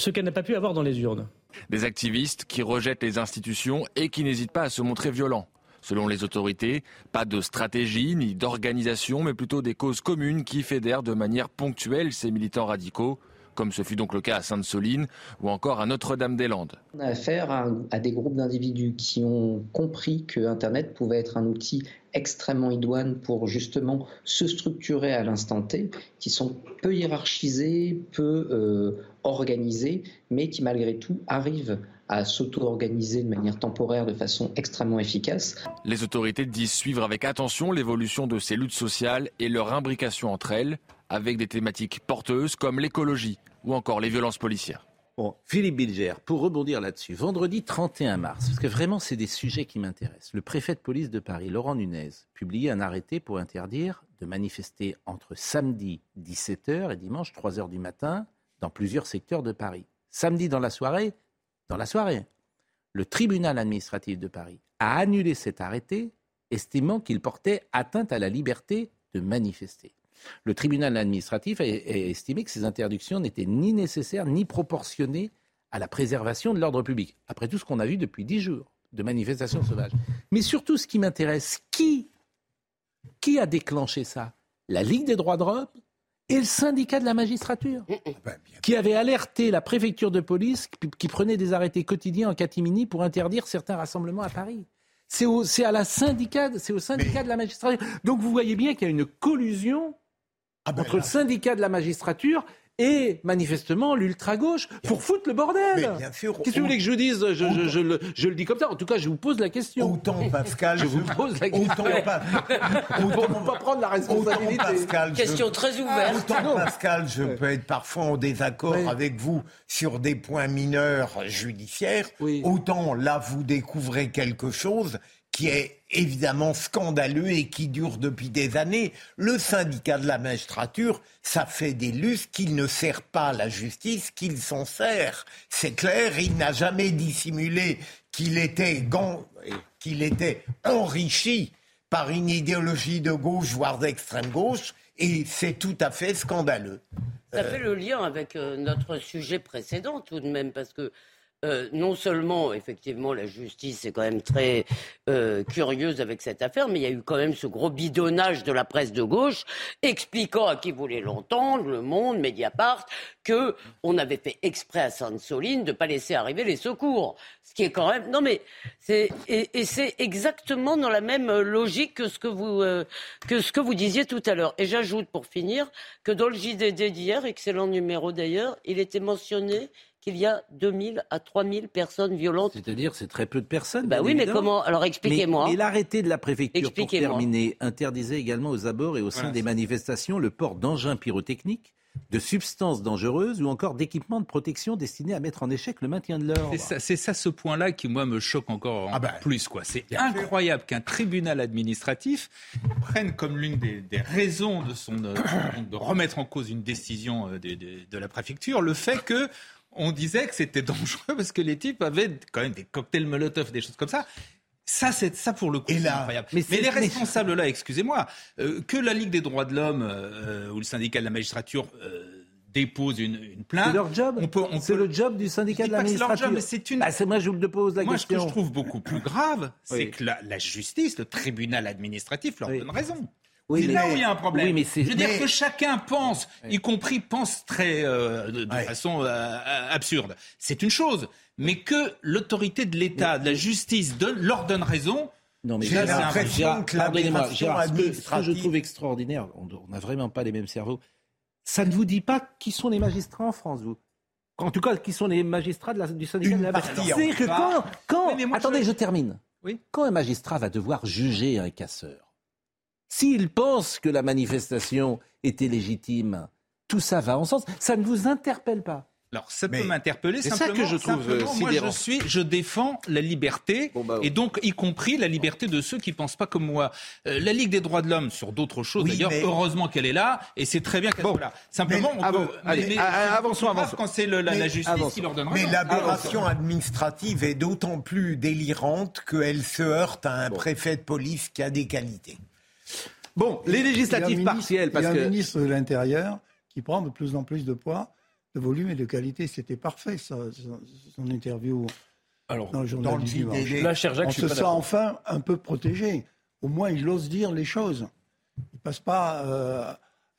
S7: ce qu'elle n'a pas pu avoir dans les urnes.
S17: Des activistes qui rejettent les institutions et qui n'hésitent pas à se montrer violents. Selon les autorités, pas de stratégie ni d'organisation, mais plutôt des causes communes qui fédèrent de manière ponctuelle ces militants radicaux comme ce fut donc le cas à Sainte-Soline ou encore à Notre-Dame-des-Landes.
S18: On a affaire à, des groupes d'individus qui ont compris que Internet pouvait être un outil extrêmement idoine pour justement se structurer à l'instant T, qui sont peu hiérarchisés, peu euh, organisés, mais qui malgré tout arrivent à s'auto-organiser de manière temporaire de façon extrêmement efficace.
S17: Les autorités disent suivre avec attention l'évolution de ces luttes sociales et leur imbrication entre elles, avec des thématiques porteuses comme l'écologie ou encore les violences policières.
S1: Bon, Philippe Bilger, pour rebondir là-dessus, vendredi 31 mars, parce que vraiment c'est des sujets qui m'intéressent, le préfet de police de Paris, Laurent Nunez, publiait un arrêté pour interdire de manifester entre samedi 17h et dimanche 3h du matin dans plusieurs secteurs de Paris. Samedi dans la soirée, dans la soirée. Le tribunal administratif de Paris a annulé cet arrêté, estimant qu'il portait atteinte à la liberté de manifester. Le tribunal administratif a, estimé que ces interdictions n'étaient ni nécessaires ni proportionnées à la préservation de l'ordre public. Après tout ce qu'on a vu depuis dix jours de manifestations sauvages. Mais surtout, ce qui m'intéresse, qui, a déclenché ça? La Ligue des droits de l'homme? Et le syndicat de la magistrature, mm, mm. Ah ben, qui avait alerté la préfecture de police qui prenait des arrêtés quotidiens en catimini pour interdire certains rassemblements à Paris. C'est au, à la syndicat, c'est au syndicat de la magistrature. Donc vous voyez bien qu'il y a une collusion ah ben entre le syndicat de la magistrature et manifestement l'ultra-gauche pour foutre le bordel. Qu'est-ce que vous voulez que je vous dise? Je, je, je, le, je, le, dis comme ça. En tout cas, je vous pose la question.
S4: Autant Pascal,
S1: je vous pose la question. Autant, ne pas prendre la responsabilité.
S6: Pascal, question très ouverte.
S4: Autant Pascal, je peux être parfois en désaccord avec vous sur des points mineurs judiciaires. Autant là, vous découvrez quelque chose qui est évidemment scandaleux et qui dure depuis des années. Le syndicat de la magistrature, ça fait des lustres qu'il ne sert pas la justice, qu'il s'en sert. C'est clair, il n'a jamais dissimulé qu'il était, qu'il était enrichi par une idéologie de gauche, voire d'extrême gauche, et c'est tout à fait scandaleux.
S6: Ça fait le lien avec euh, notre sujet précédent tout de même, parce que euh, non seulement, effectivement, la justice est quand même très euh, curieuse avec cette affaire, mais il y a eu quand même ce gros bidonnage de la presse de gauche expliquant à qui voulait l'entendre, Le Monde, Mediapart, que on avait fait exprès à Sainte-Soline de ne pas laisser arriver les secours. Ce qui est quand même... Non mais, c'est... Et, c'est exactement dans la même logique que ce que vous, euh, que ce que vous disiez tout à l'heure. Et j'ajoute, pour finir, que dans le JDD d'hier, excellent numéro d'ailleurs, il était mentionné qu'il y a 2000 à 3000 personnes violentes.
S1: C'est-à-dire, c'est très peu de personnes.
S6: Bah oui, mais comment? Alors expliquez-moi.
S1: Mais, l'arrêté de la préfecture, pour terminer, interdisait également aux abords et au sein des manifestations le port d'engins pyrotechniques de substances dangereuses ou encore d'équipements de protection destinés à mettre en échec le maintien de l'ordre.
S15: C'est ça, ce point-là qui, moi, me choque encore ah bah, plus. Quoi. C'est incroyable qu'un tribunal administratif prenne comme l'une des, raisons de, son, euh, de remettre en cause une décision euh, de, de la préfecture le fait que on disait que c'était dangereux parce que les types avaient quand même des cocktails Molotov, des choses comme ça. Ça, c'est ça pour le coup, c'est incroyable. Mais, les responsables là, excusez-moi, euh, que la Ligue des droits de l'homme euh, ou le syndicat de la magistrature euh, dépose une, plainte.
S3: C'est leur job. c'est le job du syndicat de la magistrature.
S1: mais c'est une. Ah, c'est moi je vous pose la
S15: moi,
S1: question.
S15: Moi, ce que je trouve beaucoup plus grave, c'est que la, la, justice, le tribunal administratif, leur donne raison. Oui, c'est là où il y a un problème. mais Je veux dire que chacun pense, y compris pense très euh, de, façon euh, absurde. C'est une chose, mais que l'autorité de l'État, de la justice, de, leur donne raison.
S1: Non, mais j'ai l'impression que pardonnez-moi, ce que je trouve extraordinaire, on n'a vraiment pas les mêmes cerveaux. Ça ne vous dit pas qui sont les magistrats en France, vous? En tout cas, qui sont les magistrats de la, du syndicat de la C'est que quand, quand attendez, je... termine. Oui quand un magistrat va devoir juger un casseur, S'il pense que la manifestation était légitime, tout ça va en sens. Ça ne vous interpelle pas?
S15: Alors ça peut m'interpeller
S1: simplement. C'est ça que je trouve euh,
S15: moi je suis, je défends la liberté bah et donc y compris la liberté de ceux qui pensent pas comme moi. Euh, la Ligue des droits de l'homme sur d'autres choses d'ailleurs. Heureusement qu'elle est là et c'est très bien qu'elle soit là. Simplement, on peut,
S1: allez, avançons, avançons.
S15: Quand c'est la, justice qui leur donne.
S4: Mais l'aberration administrative est d'autant plus délirante qu'elle se heurte à un préfet de police qui a des qualités.
S1: Bon, les législatives partielles,
S3: parce que... Il y a un ministre de l'Intérieur qui prend de plus en plus de poids, de volume et de qualité. C'était parfait, ça, son interview Alors, dans le journal du dimanche. On se sent enfin un peu protégé. Au moins, il ose dire les choses. Il passe pas... Euh,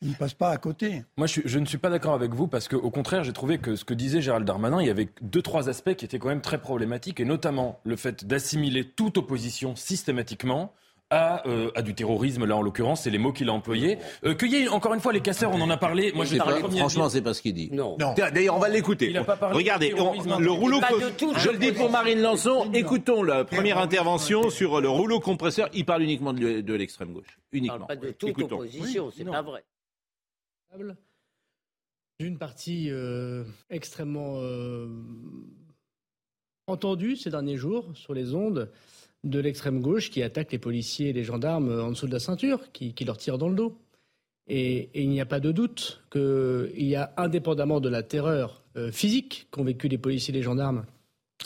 S3: il ne passe pas à côté.
S16: Moi, je, je ne suis pas d'accord avec vous parce qu'au contraire, j'ai trouvé que ce que disait Gérald Darmanin, il y avait deux, trois aspects qui étaient quand même très problématiques, et notamment le fait d'assimiler toute opposition systématiquement euh, à, du terrorisme, là en l'occurrence, c'est les mots qu'il a employés. Euh, qu'il y ait, encore une fois, les casseurs, on en a parlé.
S1: Moi, je pas, franchement, c'est pas ce qu'il dit. Non. D'ailleurs, on va l'écouter. Regardez, le rouleau. Je le dis pour Marine Lançon. Écoutons la première intervention sur le rouleau compresseur. Il parle uniquement de, l'extrême gauche. Uniquement.
S6: Il parle pas de toute opposition, c'est pas vrai.
S7: D'une partie euh, extrêmement euh, entendue ces derniers jours sur les ondes de l'extrême gauche qui attaque les policiers et les gendarmes en dessous de la ceinture, qui, leur tirent dans le dos. Et, il n'y a pas de doute qu'il y a, indépendamment de la terreur euh, physique qu'ont vécu les policiers et les gendarmes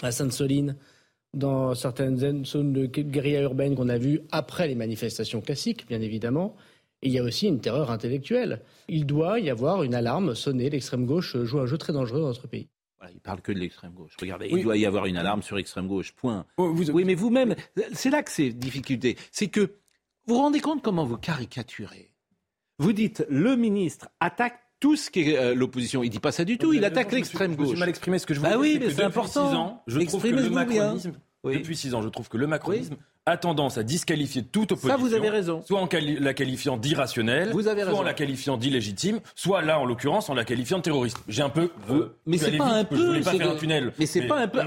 S7: à Sainte-Soline, dans certaines zones de guérilla urbaine qu'on a vues après les manifestations classiques, bien évidemment, il y a aussi une terreur intellectuelle. Il doit y avoir une alarme sonnée. L'extrême gauche joue un jeu très dangereux dans notre pays.
S1: Il il parle que de l'extrême gauche. Regardez, il doit y avoir une alarme sur l'extrême gauche. Point. Oh, oui, mais vous-même, c'est là que c'est difficulté. C'est que vous vous rendez compte comment vous caricaturez? Vous dites le ministre attaque tout ce qui est euh, l'opposition. Il dit pas ça du tout. Il attaque l'extrême gauche. Je
S16: mal exprimé ce que je
S1: bah
S16: voulais.
S1: oui, mais c'est important.
S16: je trouve que le macronisme, depuis six ans, je trouve que le macronisme a tendance à disqualifier toute opposition.
S1: Ça, vous avez raison.
S16: Soit en la qualifiant d'irrationnelle, soit en la qualifiant d'illégitime, soit là, en l'occurrence, en la qualifiant de terroriste. J'ai un peu.
S1: Euh, mais c'est pas un peu. Je
S16: voulais pas faire un tunnel.
S1: Mais c'est pas un peu.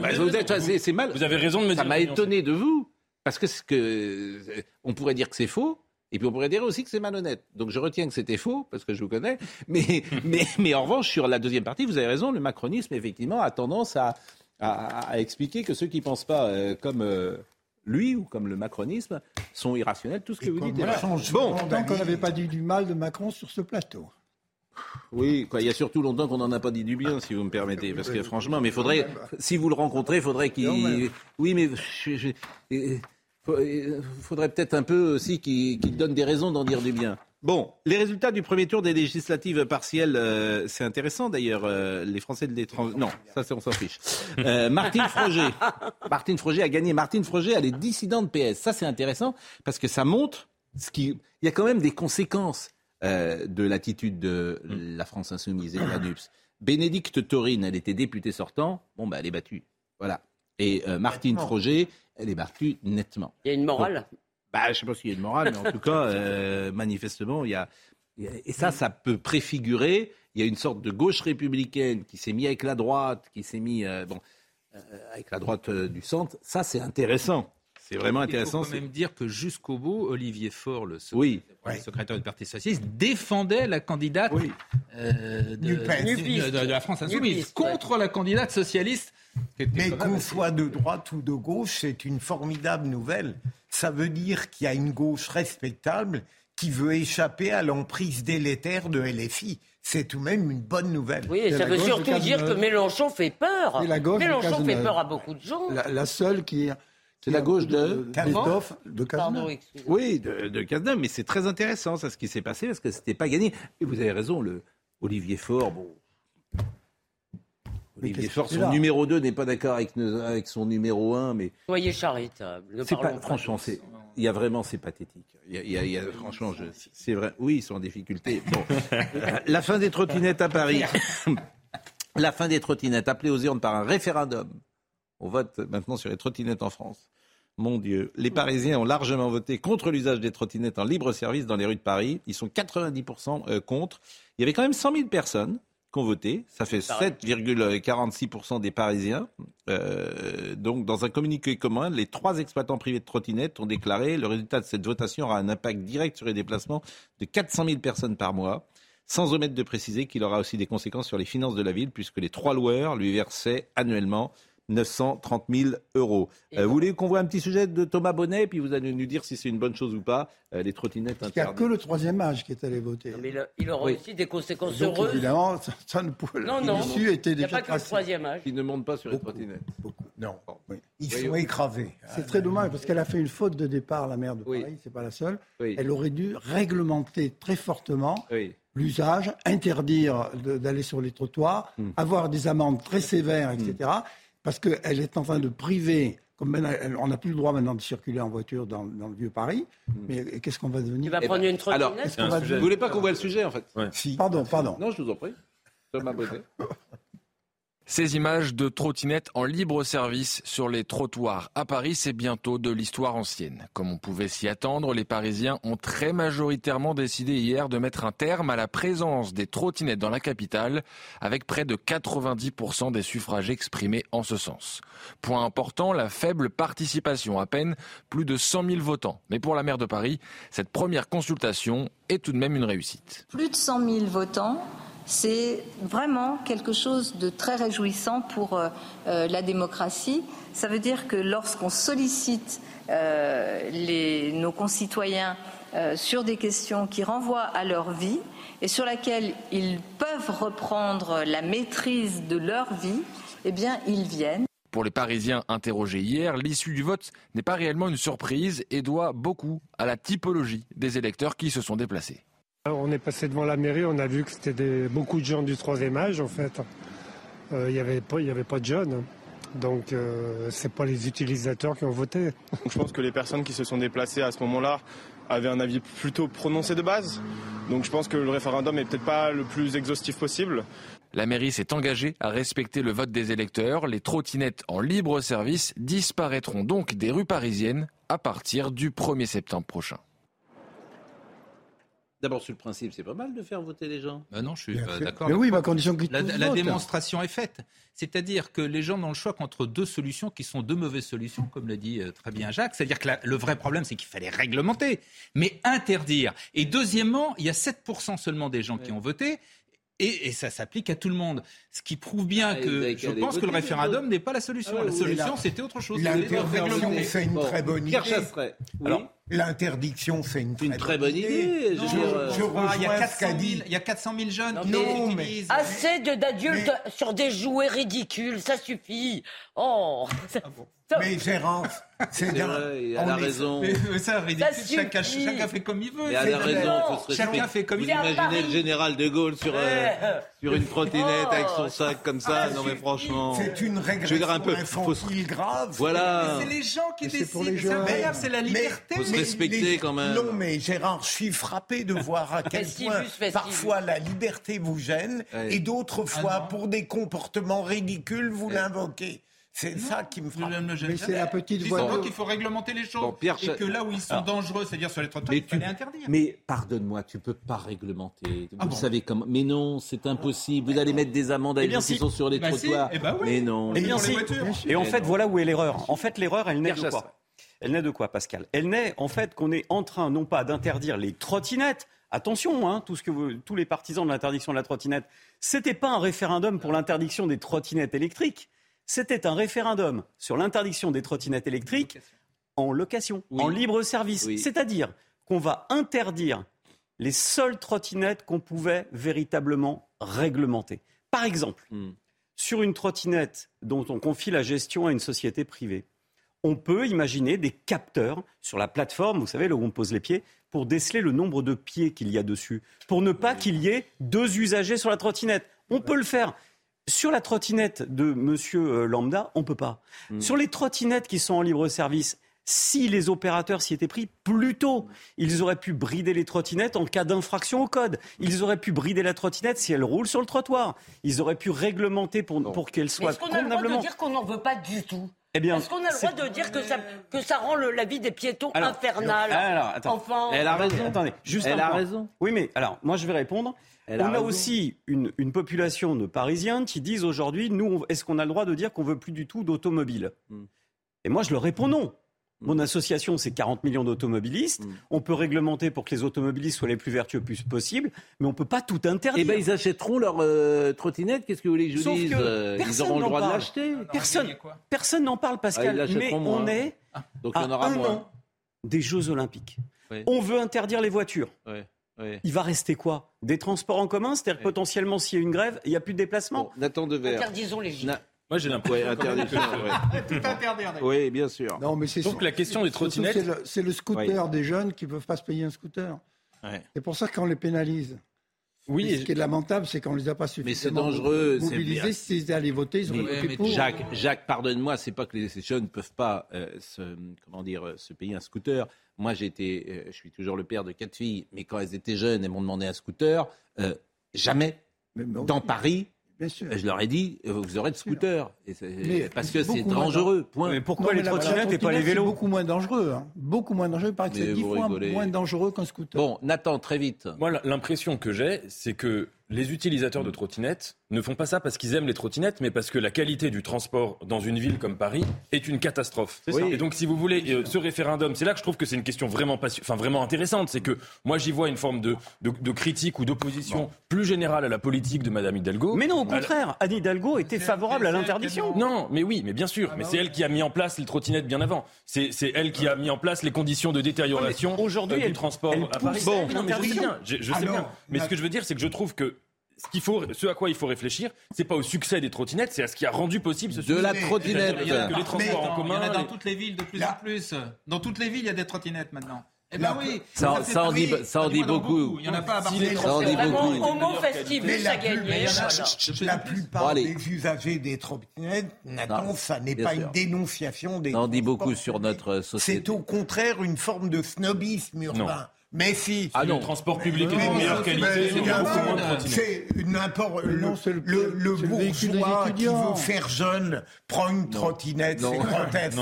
S1: c'est mal.
S16: Vous avez raison de me dire.
S1: Ça m'a étonné de vous. Parce que, ce que on pourrait dire que c'est faux. Et puis on pourrait dire aussi que c'est malhonnête. Donc je retiens que c'était faux, parce que je vous connais. Mais, mais, mais en revanche, sur la deuxième partie, vous avez raison, le macronisme, effectivement, a tendance à, à, expliquer que ceux qui ne pensent pas euh, comme euh, lui ou comme le macronisme sont irrationnels. Tout ce que vous dites.
S3: Voilà. Bon, longtemps qu'on n'avait pas dit du mal de Macron sur ce plateau.
S1: Oui, quoi, il y a surtout longtemps qu'on n'en a pas dit du bien, si vous me permettez. Parce que franchement, mais faudrait, si vous le rencontrez, faudrait qu'il. Oui, mais. Faudrait peut-être un peu aussi qu'il donne des raisons d'en dire du bien. Bon, les résultats du premier tour des législatives partielles, euh, c'est intéressant d'ailleurs. Euh, les Français de l'étranger, non, ça on s'en fiche. Euh, Martine Froger, Martine Froger a gagné. Martine Froger, elle est dissidente PS. Ça c'est intéressant parce que ça montre ce qui, il y a quand même des conséquences de l'attitude de la France insoumise et de la NUPS. Bénédicte Taurine, elle était députée sortant. Bon, bah elle est battue. Voilà. Et Martine Froger, elle est battue nettement.
S6: Il y a une morale.
S1: Bah, je ne sais pas s'il y a une morale, mais en tout cas, euh, manifestement, il y, a, Et ça, ça peut préfigurer. Il y a une sorte de gauche républicaine qui s'est mis avec la droite, qui s'est mis euh, bon, euh, avec la droite du centre. Ça, c'est intéressant. C'est vraiment intéressant.
S15: Il faut quand même dire que jusqu'au bout, Olivier Faure, le secrétaire, du Parti socialiste, défendait la candidate de, la France insoumise contre la candidate socialiste.
S4: Mais qu'on soit de droite ou de gauche, c'est une formidable nouvelle ça veut dire qu'il y a une gauche respectable qui veut échapper à l'emprise délétère de LFI. C'est tout de même une bonne nouvelle.
S6: Oui, ça veut surtout dire que Mélenchon fait peur. Mélenchon fait peur à beaucoup de gens.
S3: La, seule qui
S1: c'est la gauche de
S3: de Cazeneuve.
S1: Oui, de, de mais c'est très intéressant ça, ce qui s'est passé, parce que c'était pas gagné. Et vous avez raison, le Olivier Faure, bon, Olivier Faure, son numéro 2 n'est pas d'accord avec, avec, son numéro 1, mais...
S6: Soyez charitable.
S1: franchement, il y a vraiment, c'est pathétique. Il y a, franchement, c'est vrai. Oui, ils sont en difficulté. Bon. la fin des trottinettes à Paris. la fin des trottinettes, appelée aux urnes par un référendum. On vote maintenant sur les trottinettes en France. Mon Dieu. Les Parisiens ont largement voté contre l'usage des trottinettes en libre service dans les rues de Paris. Ils sont 90% euh, contre. Il y avait quand même 100 000 personnes qui ont voté. Ça fait 7,46% des Parisiens. Euh, donc, dans un communiqué commun, les trois exploitants privés de trottinettes ont déclaré le résultat de cette votation aura un impact direct sur les déplacements de 400 000 personnes par mois. Sans omettre de préciser qu'il aura aussi des conséquences sur les finances de la ville, puisque les trois loueurs lui versaient annuellement 930 000 euros. Euh, vous voulez qu'on voit un petit sujet de Thomas Bonnet, puis vous allez nous dire si c'est une bonne chose ou pas, euh, les trottinettes
S3: Il n'y a que le troisième âge qui est allé voter.
S6: mais il, aura aussi des conséquences heureuses.
S3: Évidemment, ça, ne pouvait Non, non, l'issue était déjà Il n'y a
S6: pas que le troisième âge.
S1: Qui ne monte pas sur les trottinettes.
S4: Beaucoup. Non. Ils sont écravés.
S3: C'est très dommage, parce qu'elle a fait une faute de départ, la maire de Paris, c'est pas la seule. Elle aurait dû réglementer très fortement l'usage, interdire d'aller sur les trottoirs, hmm. avoir des amendes très sévères, etc parce qu'elle est en train de priver comme on n'a plus le droit maintenant de circuler en voiture dans, le vieux Paris, hmm. mais qu'est-ce qu'on va devenir
S6: Tu vas prendre une trottinette
S1: Alors, vous voulez pas qu'on voit le sujet en fait
S3: Pardon, pardon.
S1: Non, je vous en prie. Je
S17: Ces images de trottinettes en libre service sur les trottoirs à Paris, c'est bientôt de l'histoire ancienne. Comme on pouvait s'y attendre, les Parisiens ont très majoritairement décidé hier de mettre un terme à la présence des trottinettes dans la capitale, avec près de 90% des suffrages exprimés en ce sens. Point important, la faible participation, à peine plus de 100 000 votants. Mais pour la maire de Paris, cette première consultation est tout de même une réussite.
S19: Plus de 100 000 votants c'est vraiment quelque chose de très réjouissant pour euh, euh, la démocratie. Ça veut dire que lorsqu'on sollicite euh, nos concitoyens sur des questions qui renvoient à leur vie et sur laquelle ils peuvent reprendre la maîtrise de leur vie, eh bien, ils viennent.
S17: Pour les Parisiens interrogés hier, l'issue du vote n'est pas réellement une surprise et doit beaucoup à la typologie des électeurs qui se sont déplacés.
S20: On est passé devant la mairie, on a vu que c'était beaucoup de gens du troisième âge en fait. Euh, il n'y avait, pas, avait pas de jeunes. Donc euh, ce n'est pas les utilisateurs qui ont voté.
S21: Je pense que les personnes qui se sont déplacées à ce moment-là avaient un avis plutôt prononcé de base. Donc je pense que le référendum n'est peut-être pas le plus exhaustif possible.
S17: La mairie s'est engagée à respecter le vote des électeurs. Les trottinettes en libre service disparaîtront donc des rues parisiennes à partir du 1er septembre prochain.
S1: D'abord, sur le principe, c'est pas mal de faire voter les gens.
S15: Ben non, je suis d'accord.
S3: Mais oui, ma condition que
S15: la, la démonstration est faite. C'est-à-dire que les gens ont le choix entre deux solutions qui sont deux mauvaises solutions, comme l'a dit euh, très bien Jacques. C'est-à-dire que le vrai problème, c'est qu'il fallait réglementer, mais interdire. Et deuxièmement, il y a 7% seulement des gens qui ont voté. Et, ça s'applique à tout le monde. Ce qui prouve bien ah, que je pense que le référendum n'est pas la solution. Ah la solution, c'était autre chose.
S4: L'intervention, c'est une très bonne idée. Alors, L'interdiction, c'est une,
S1: une, très, bonne idée.
S15: Je, je, il, y a 400 000, il y a 400 000 jeunes non, qui
S6: non, mais, Assez d'adultes sur des jouets ridicules, ça suffit. Oh
S4: ah bon. Mais Gérard, c'est
S1: vrai, il a raison.
S15: Mais, ça, ridicule, chacun, chacun, fait comme il veut.
S1: Il a raison, chacun fait comme il veut. Vous imaginez le général de Gaulle sur, euh, sur une trottinette avec son oh. sac comme ça Non mais franchement.
S4: C'est une régression un peu, infantile grave.
S1: Voilà.
S15: C'est les gens qui décident. C'est la liberté.
S1: Il quand même.
S4: Non mais Gérard, je suis frappé de voir à quel point parfois la liberté vous gêne et d'autres fois pour des comportements ridicules vous l'invoquez. C'est ça qui me frappe.
S15: Mais c'est la petite voix. qu'il faut réglementer les choses. et que là où ils sont dangereux, c'est-à-dire sur les trottoirs, il fallait interdire.
S1: Mais pardonne-moi, tu peux pas réglementer. Ah vous savez comment Mais non, c'est impossible. Vous allez mettre des amendes à eh ceux qui sont sur les bah trottoirs.
S15: Eh ben
S1: mais non.
S22: Et, bien et en fait, voilà où est l'erreur. En fait, l'erreur, elle naît de quoi? Elle naît de quoi, Pascal? Elle naît en fait qu'on est en train non pas d'interdire les trottinettes. Attention, hein, tout ce que tous les partisans de l'interdiction de la trottinette, c'était pas un référendum pour l'interdiction des trottinettes électriques c'était un référendum sur l'interdiction des trottinettes électriques en location, en libre service. C'est-à-dire qu'on va interdire les seules trottinettes qu'on pouvait véritablement réglementer. Par exemple, hmm. sur une trottinette dont on confie la gestion à une société privée, on peut imaginer des capteurs sur la plateforme, vous savez, là où on pose les pieds, pour déceler le nombre de pieds qu'il y a dessus, pour ne pas qu'il y ait deux usagers sur la trottinette. On peut le faire. Sur la trottinette de Monsieur euh, Lambda, on peut pas. Hmm. Sur les trottinettes qui sont en libre service, si les opérateurs s'y étaient pris plus tôt, ils auraient pu brider les trottinettes en cas d'infraction au code. Ils auraient pu brider la trottinette si elle roule sur le trottoir. Ils auraient pu réglementer pour, pour qu'elle soit
S6: Est-ce qu'on a le droit de dire qu'on n'en veut pas du tout? Eh bien, Est-ce qu'on a le droit de dire que ça, que ça rend la vie des piétons infernale
S22: alors, attends.
S1: Elle a raison.
S22: Attendez, juste
S1: Elle a raison.
S22: Oui, mais alors, moi je vais répondre on a, aussi une, population de Parisiens qui disent aujourd'hui, nous, est-ce qu'on a le droit de dire qu'on veut plus du tout d'automobiles hmm. Et moi, je leur réponds non. Mon association, c'est 40 millions d'automobilistes. Hmm. On peut réglementer pour que les automobilistes soient les plus vertueux possible, mais on ne peut pas tout interdire.
S1: Eh bien, ils achèteront leur euh, trottinette. Qu'est-ce que vous voulez que je dise euh, Ils auront le droit de l'acheter.
S22: Personne, personne n'en parle, Pascal. Ah, mais on est ah, donc à un an des Jeux Olympiques. On veut interdire les voitures. Il va rester quoi? Des transports en commun? C'est-à-dire potentiellement, s'il y a une grève, il n'y a plus de déplacement bon,
S1: Nathan Devers.
S6: Interdisons les gilets.
S15: Moi, j'ai l'impression.
S1: Tout interdire. Oui, bien sûr.
S16: Non, mais c'est Donc, la question des trottinettes.
S3: C'est le, scooter des jeunes qui ne peuvent pas se payer un scooter. C'est pour ça qu'on les pénalise. Oui, ce qui est lamentable, c'est qu'on ne les a pas suffisamment
S1: mais c'est dangereux,
S3: mobilisés. S'ils étaient allés voter, ils auraient voté pour.
S1: Jacques, Jacques pardonne-moi, c'est pas que les jeunes ne peuvent pas euh, se, comment dire, euh, se payer un scooter. Moi, j'ai été, euh, je suis toujours le père de quatre filles, mais quand elles étaient jeunes, elles m'ont demandé un scooter. jamais, dans Paris, je leur ai dit, euh, vous aurez de scooter. parce que c'est dangereux. Point.
S22: Mais pourquoi les trottinettes et pas les vélos
S3: beaucoup moins dangereux. Hein. Beaucoup moins dangereux. Il paraît que c'est dix fois moins dangereux qu'un scooter.
S1: Bon, Nathan, très vite.
S16: Moi, l'impression que j'ai, c'est que les utilisateurs de trottinettes ne font pas ça parce qu'ils aiment les trottinettes, mais parce que la qualité du transport dans une ville comme Paris est une catastrophe. Et donc, si vous voulez, euh, ce référendum, c'est là que je trouve que c'est une question vraiment, enfin, vraiment intéressante. C'est que moi, j'y vois une forme de, de, critique ou d'opposition plus générale à la politique de Madame Hidalgo.
S22: Mais non, au contraire, Anne Hidalgo était favorable à l'interdiction.
S16: Non, mais oui, mais bien sûr. Mais c'est elle qui a mis en place les trottinettes bien avant. C'est elle qui a mis en place les conditions de détérioration
S22: aujourd'hui
S16: du transport à Paris. Bon, je sais bien. Je, sais bien. Mais ce que je veux dire, c'est que je trouve que ce, qu'il faut, ce à quoi il faut réfléchir, c'est pas au succès des trottinettes, c'est à ce qui a rendu possible ce
S1: De la trottinette.
S15: Il y a les transports en commun. Il y en a dans toutes les villes de plus en plus. Dans toutes les villes, il y a des trottinettes maintenant. Eh ben oui,
S1: ça, ça, en dit, ça en dit beaucoup.
S15: Il n'y en a pas à
S6: Barcelone. Ça en dit beaucoup. Au mot festif, ça gagne.
S4: La plupart des usagers des trottinettes, Nathan, ça n'est pas une dénonciation des.
S1: Ça en dit beaucoup sur notre société.
S4: C'est au contraire une forme de snobisme urbain. Mais si.
S16: Ah non. Le transport public est de meilleure qualité.
S4: C'est n'importe. Le, le, le bourgeois qui veut faire jeune prend une trottinette, c'est grotesque.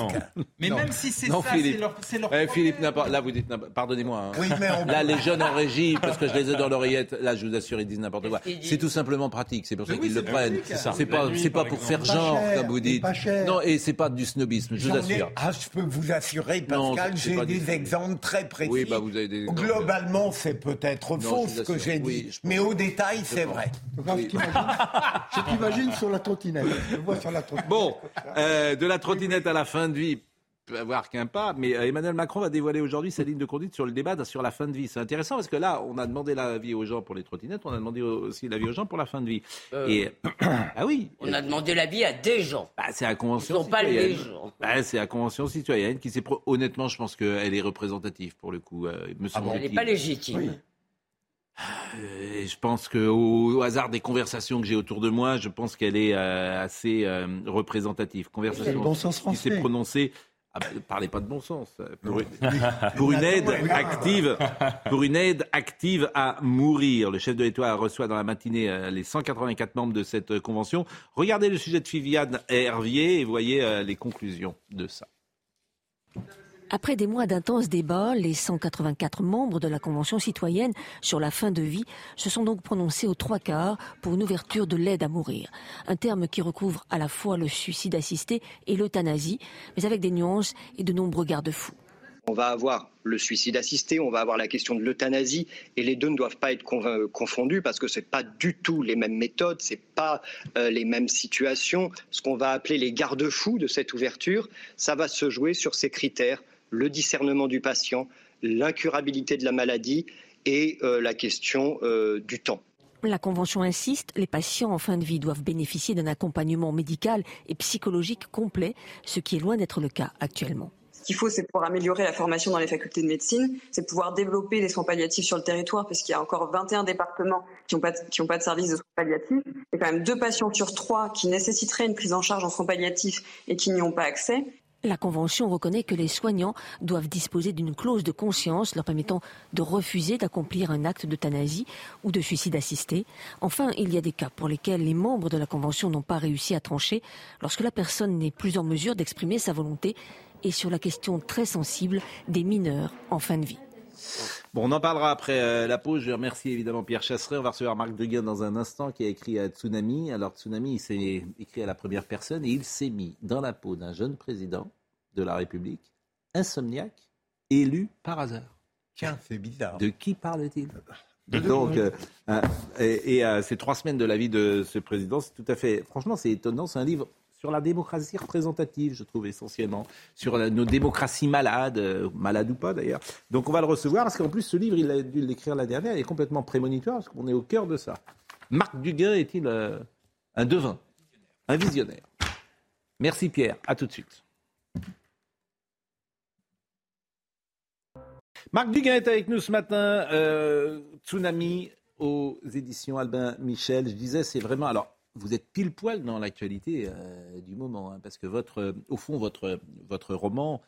S15: Mais même si c'est ça, c'est leur, leur
S1: eh, Philippe, là vous dites, pardonnez-moi. Hein. Oui, là les jeunes en régie, parce que je les ai dans l'oreillette, là je vous assure, ils disent n'importe quoi. C'est tout simplement pratique, c'est pour ça qu'ils le prennent. C'est pas, c'est pas pour faire genre, comme vous dites. Non, et c'est pas du snobisme, je vous assure.
S4: Ah, je peux vous assurer, Pascal, j'ai des exemples très précis. Oui, bah vous avez des globalement, c'est peut-être faux ce que j'ai dit, mais au détail, c'est vrai.
S3: Je t'imagine sur la trottinette.
S1: Bon, euh, de la trottinette à la fin de vie, avoir qu'un pas, mais euh, Emmanuel Macron va dévoiler aujourd'hui sa ligne de conduite sur le débat sur la fin de vie. C'est intéressant parce que là, on a demandé l'avis aux gens pour les trottinettes, on a demandé aussi l'avis aux gens pour la fin de vie. Euh, Et
S6: ah oui, on a demandé l'avis à des gens.
S1: Bah, c'est la convention.
S6: sont pas les gens.
S1: Bah, c'est la convention citoyenne qui s'est. Honnêtement, je pense qu'elle est représentative pour le coup.
S6: Euh, me ah elle n'est pas légitime.
S1: je pense qu'au au hasard des conversations que j'ai autour de moi, je pense qu'elle est assez représentative. Conversation
S3: bon sens
S1: qui s'est prononcée ah bah, parlez pas de bon sens. Pour une, aide active, pour une aide active à mourir. Le chef de l'État reçoit dans la matinée euh, les 184 membres de cette euh, convention. Regardez le sujet de Viviane Hervier et voyez euh, les conclusions de ça.
S23: Après des mois d'intenses débats, les 184 membres de la Convention citoyenne sur la fin de vie se sont donc prononcés aux trois quarts pour une ouverture de l'aide à mourir. Un terme qui recouvre à la fois le suicide assisté et l'euthanasie, mais avec des nuances et de nombreux garde-fous.
S24: On va avoir le suicide assisté, on va avoir la question de l'euthanasie, et les deux ne doivent pas être confondus parce que ce n'est pas du tout les mêmes méthodes, ce pas euh, les mêmes situations. Ce qu'on va appeler les garde-fous de cette ouverture, ça va se jouer sur ces critères le discernement du patient, l'incurabilité de la maladie et euh, la question euh, du temps.
S23: La Convention insiste, les patients en fin de vie doivent bénéficier d'un accompagnement médical et psychologique complet, ce qui est loin d'être le cas actuellement.
S25: Ce qu'il faut, c'est pouvoir améliorer la formation dans les facultés de médecine, c'est pouvoir développer des soins palliatifs sur le territoire, parce qu'il y a encore 21 départements qui n'ont pas, pas, de service de soins palliatifs. Il y a quand même deux patients sur trois qui nécessiteraient une prise en charge en soins palliatifs et qui n'y ont pas accès.
S23: La Convention reconnaît que les soignants doivent disposer d'une clause de conscience leur permettant de refuser d'accomplir un acte d'euthanasie ou de suicide assisté. Enfin, il y a des cas pour lesquels les membres de la Convention n'ont pas réussi à trancher lorsque la personne n'est plus en mesure d'exprimer sa volonté et sur la question très sensible des mineurs en fin de vie.
S1: Bon, on en parlera après euh, la pause. Je remercie évidemment Pierre Chasseret. On va recevoir Marc Duguin dans un instant qui a écrit à Tsunami. Alors Tsunami, il s'est écrit à la première personne et il s'est mis dans la peau d'un jeune président de la République, insomniaque, élu par hasard.
S4: Tiens, c'est bizarre.
S1: De qui parle-t-il? Donc, euh, euh, et, ces trois semaines de la vie de ce président, c'est tout à fait. Franchement, c'est étonnant. C'est un livre sur la démocratie représentative, je trouve essentiellement, sur nos démocraties malades, euh, malades ou pas d'ailleurs. Donc on va le recevoir, parce qu'en plus ce livre, il a dû l'écrire la dernière, il est complètement prémonitoire, parce qu'on est au cœur de ça. Marc Duguin est-il euh, un devin, un visionnaire Merci Pierre, à tout de suite. Marc Duguin est avec nous ce matin, euh, Tsunami aux éditions Albin Michel. Je disais, c'est vraiment... vous êtes pile poil dans l'actualité euh, du moment, hein, parce que votre, euh, au fond, votre, votre roman,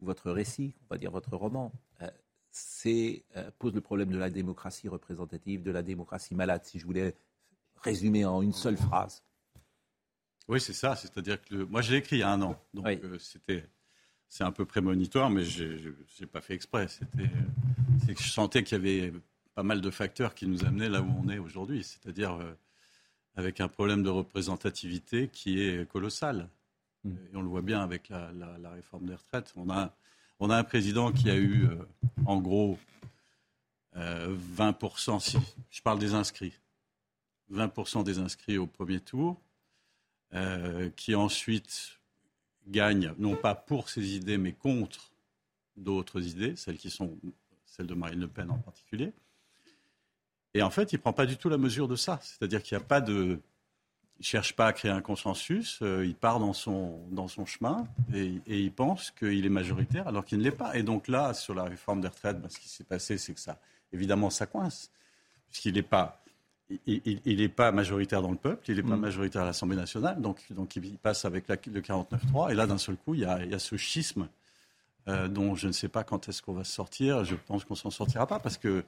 S1: votre récit, on va dire votre roman, euh, c'est, pose le problème de la démocratie représentative, de la démocratie malade, si je voulais résumer en une seule phrase.
S26: Oui, c'est ça. C'est-à-dire que moi, je l'ai écrit il y a un an, donc c'était, c'est un peu prémonitoire, mais je n'ai pas fait exprès. C'était, c'est que je sentais qu'il y avait pas mal de facteurs qui nous amenaient là où on est aujourd'hui, c'est-à-dire avec un problème de représentativité qui est colossal. Mm. Et on le voit bien avec la, réforme des retraites. On a, on a un président qui a eu, euh, en gros, 20%, euh, si je parle des inscrits, 20% des inscrits au premier tour, euh, qui ensuite gagne, non pas pour ses idées, mais contre d'autres idées, celles qui sont celles de Marine Le Pen en particulier. Et en fait, il ne prend pas du tout la mesure de ça. C'est-à-dire qu'il n'y a pas de. Il ne cherche pas à créer un consensus, euh, il part dans son, dans son chemin et, il pense qu'il est majoritaire alors qu'il ne l'est pas. Et donc là, sur la réforme des retraites, ben, ce qui s'est passé, c'est que ça, évidemment, ça coince, puisqu'il n'est pas, il, pas majoritaire dans le peuple, il n'est pas mm. majoritaire à l'Assemblée nationale, donc, donc il passe avec la, le 49-3. Et là, d'un seul coup, il y a, il y a ce schisme euh, dont je ne sais pas quand est-ce qu'on va se sortir. Je pense qu'on s'en sortira pas parce que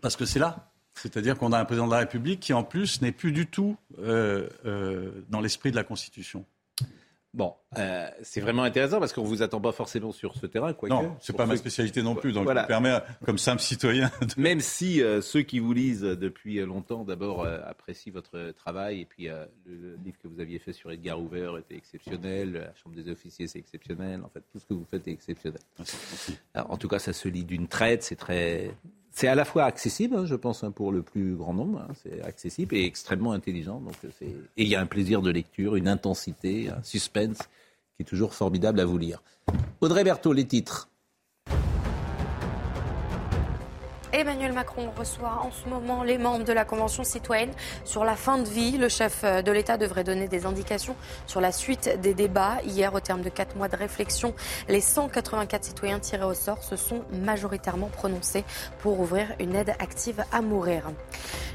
S26: parce que c'est là. C'est-à-dire qu'on a un président de la République qui, en plus, n'est plus du tout euh, euh, dans l'esprit de la Constitution.
S1: Bon, euh, c'est vraiment intéressant parce qu'on vous attend pas forcément sur ce terrain. Quoi
S26: non, c'est pas ma spécialité non plus, donc voilà. permet, comme simple citoyen.
S1: Même si euh, ceux qui vous lisent depuis longtemps, d'abord euh, apprécient votre travail, et puis le livre que vous aviez fait sur Edgar Hoover était exceptionnel, la Chambre des officiers c'est exceptionnel, en fait tout ce que vous faites est exceptionnel. en tout cas, ça se lit d'une traite, c'est très c'est à la fois accessible, hein, je pense, hein, pour le plus grand nombre. Hein, c'est accessible et extrêmement intelligent. Donc et il y a un plaisir de lecture, une intensité, un suspense qui est toujours formidable à vous lire. Audrey Berthaud, les titres.
S2: Emmanuel Macron reçoit en ce moment les membres de la Convention citoyenne sur la fin de vie. Le chef de l'État devrait donner des indications sur la suite des débats. Hier, au terme de quatre mois de réflexion, les 184 citoyens tirés au sort se sont majoritairement prononcés pour ouvrir une aide active à mourir.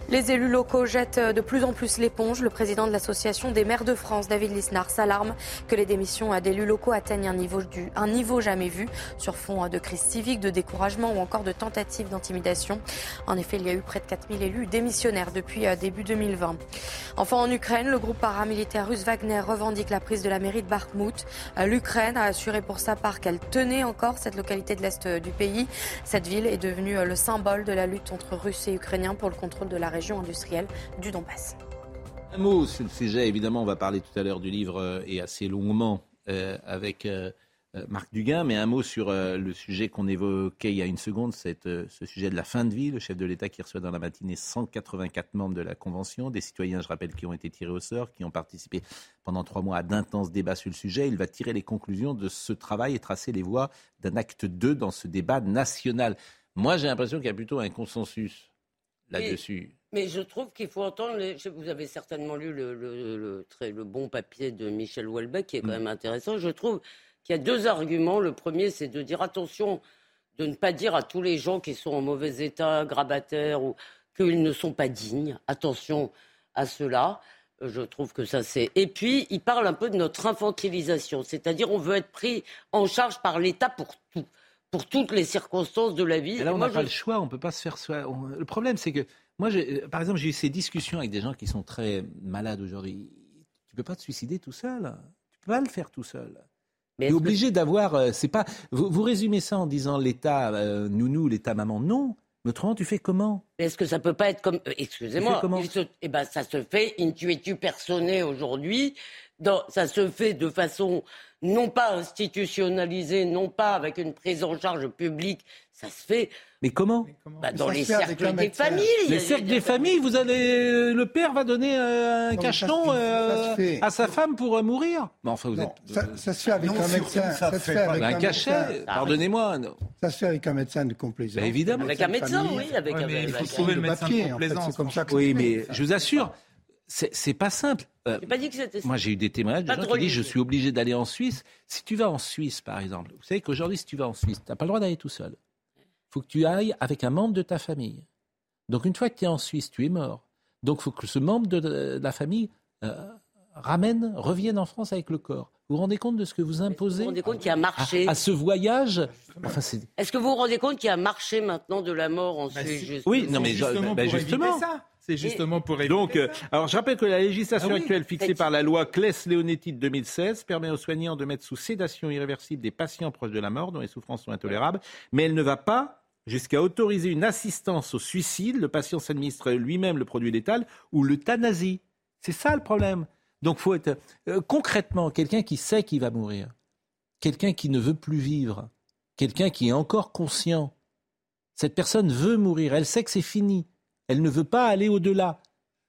S2: Les élus locaux jettent de plus en plus l'éponge. Le président de l'Association des maires de France, David Lisnard, s'alarme que les démissions d'élus locaux atteignent un niveau, du, un niveau jamais vu sur fond de crise civique, de découragement ou encore de tentatives d'intimidation. En effet, il y a eu près de 4000 élus démissionnaires depuis euh, début 2020. Enfin, en Ukraine, le groupe paramilitaire russe Wagner revendique la prise de la mairie de Bakhmut. Euh, L'Ukraine a assuré pour sa part qu'elle tenait encore cette localité de l'Est du pays. Cette ville est devenue euh, le symbole de la lutte entre Russes et Ukrainiens pour le contrôle de la région industrielle du Donbass.
S1: Un mot sur le sujet, évidemment, on va parler tout à l'heure du livre euh, et assez longuement euh, avec euh, Marc Duguin, mais un mot sur le sujet qu'on évoquait il y a une seconde, c'est ce sujet de la fin de vie, le chef de l'État qui reçoit dans la matinée 184 membres de la Convention, des citoyens, je rappelle, qui ont été tirés au sort, qui ont participé pendant trois mois à d'intenses débats sur le sujet. Il va tirer les conclusions de ce travail et tracer les voies d'un acte 2 dans ce débat national. Moi, j'ai l'impression qu'il y a plutôt un consensus là-dessus.
S6: Mais je trouve qu'il faut entendre. Vous avez certainement lu le, le, très, le, bon papier de Michel Houellebecq, qui est quand mm. même intéressant. Je trouve qu'il y a deux arguments. Le premier, c'est de dire attention, de ne pas dire à tous les gens qui sont en mauvais état, grabataires, ou qu'ils ne sont pas dignes. Attention à cela. Je trouve que ça c'est. Et puis, il parle un peu de notre infantilisation, c'est-à-dire on veut être pris en charge par l'État pour tout, pour toutes les circonstances de la vie.
S1: Là, on n'a pas le choix, on peut pas se faire. Le problème, c'est que moi, par exemple, j'ai eu ces discussions avec des gens qui sont très malades aujourd'hui. Tu peux pas te suicider tout seul. Tu peux pas le faire tout seul. Tu es obligé d'avoir. Euh, c'est pas. Vous, résumez ça en disant l'État euh, nounou, l'État maman. Non. Mais autrement, tu fais comment?
S6: Est-ce que ça peut pas être comme. Euh, excusez-moi. Eh ben, ça se fait intuitu personné aujourd'hui. Ça se fait de façon non pas institutionnalisée, non pas avec une prise en charge publique. Ça se fait
S1: mais comment,
S6: bah, Dans les cercles des familles.
S1: Les cercles des familles, vous allez, le père va donner euh, un cacheton euh, à sa femme pour euh, mourir.
S3: Mais enfin, vous êtes... ça, se fait avec un médecin. Ça, se fait avec
S1: un, cachet. Pardonnez-moi.
S3: Ça se fait avec un médecin de complaisance.
S6: Bah, évidemment. Avec un médecin, oui. Avec un,
S15: il faut trouver le médecin de complaisance.
S1: oui, mais je vous assure. C'est pas simple.
S6: Pas dit que c'était
S1: Moi, j'ai eu des témoignages de gens qui disent je suis obligé d'aller en Suisse. Si tu vas en Suisse, par exemple, vous savez qu'aujourd'hui, si tu vas en Suisse, tu n'as pas le droit d'aller tout seul faut que tu ailles avec un membre de ta famille. Donc une fois que tu es en Suisse, tu es mort. Donc il faut que ce membre de la famille euh, ramène, revienne en France avec le corps. Vous vous rendez compte de ce que vous imposez Vous vous
S6: rendez compte qu'il a marché
S1: à, ce voyage?
S6: Enfin, Est-ce que vous vous rendez compte qu'il a marché maintenant de la mort en bah, Suisse
S1: Oui, non mais justement, bah, justement.
S15: ça. C'est justement pour éviter.
S1: Donc, euh, alors je rappelle que la législation ah actuelle fixée par la loi Claes-Leonetti de 2016 permet aux soignants de mettre sous sédation irréversible des patients proches de la mort dont les souffrances sont intolérables, mais elle ne va pas jusqu'à autoriser une assistance au suicide, le patient s'administre lui-même le produit létal, ou l'euthanasie. C'est ça le problème. Donc faut être euh, concrètement quelqu'un qui sait qu'il va mourir, quelqu'un qui ne veut plus vivre, quelqu'un qui est encore conscient. Cette personne veut mourir, elle sait que c'est fini, elle ne veut pas aller au-delà.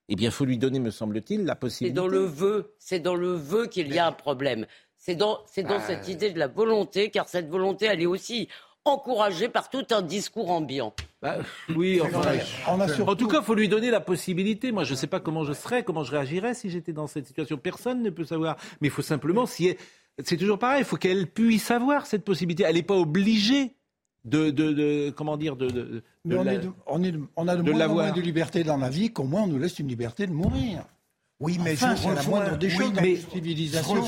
S1: Eh bien, il faut lui donner, me semble-t-il, la possibilité.
S6: C'est dans le vœu, c'est dans le vœu qu'il y a un problème. C'est dans, dans ah. cette idée de la volonté, car cette volonté, elle est aussi encouragé par tout un discours ambiant.
S1: Bah, oui, en tout cas, il faut lui donner la possibilité. Moi, je ne sais pas comment je serais, comment je réagirais si j'étais dans cette situation. Personne ne peut savoir. Mais il faut simplement, si c'est toujours pareil, il faut qu'elle puisse avoir cette possibilité. Elle n'est pas obligée de, de, comment dire, de,
S3: on, on, a de, moins en moins de liberté dans la vie qu'au moins on nous laisse une liberté de mourir.
S4: Oui, mais
S3: enfin, je rejoins, la des choses mais civilisation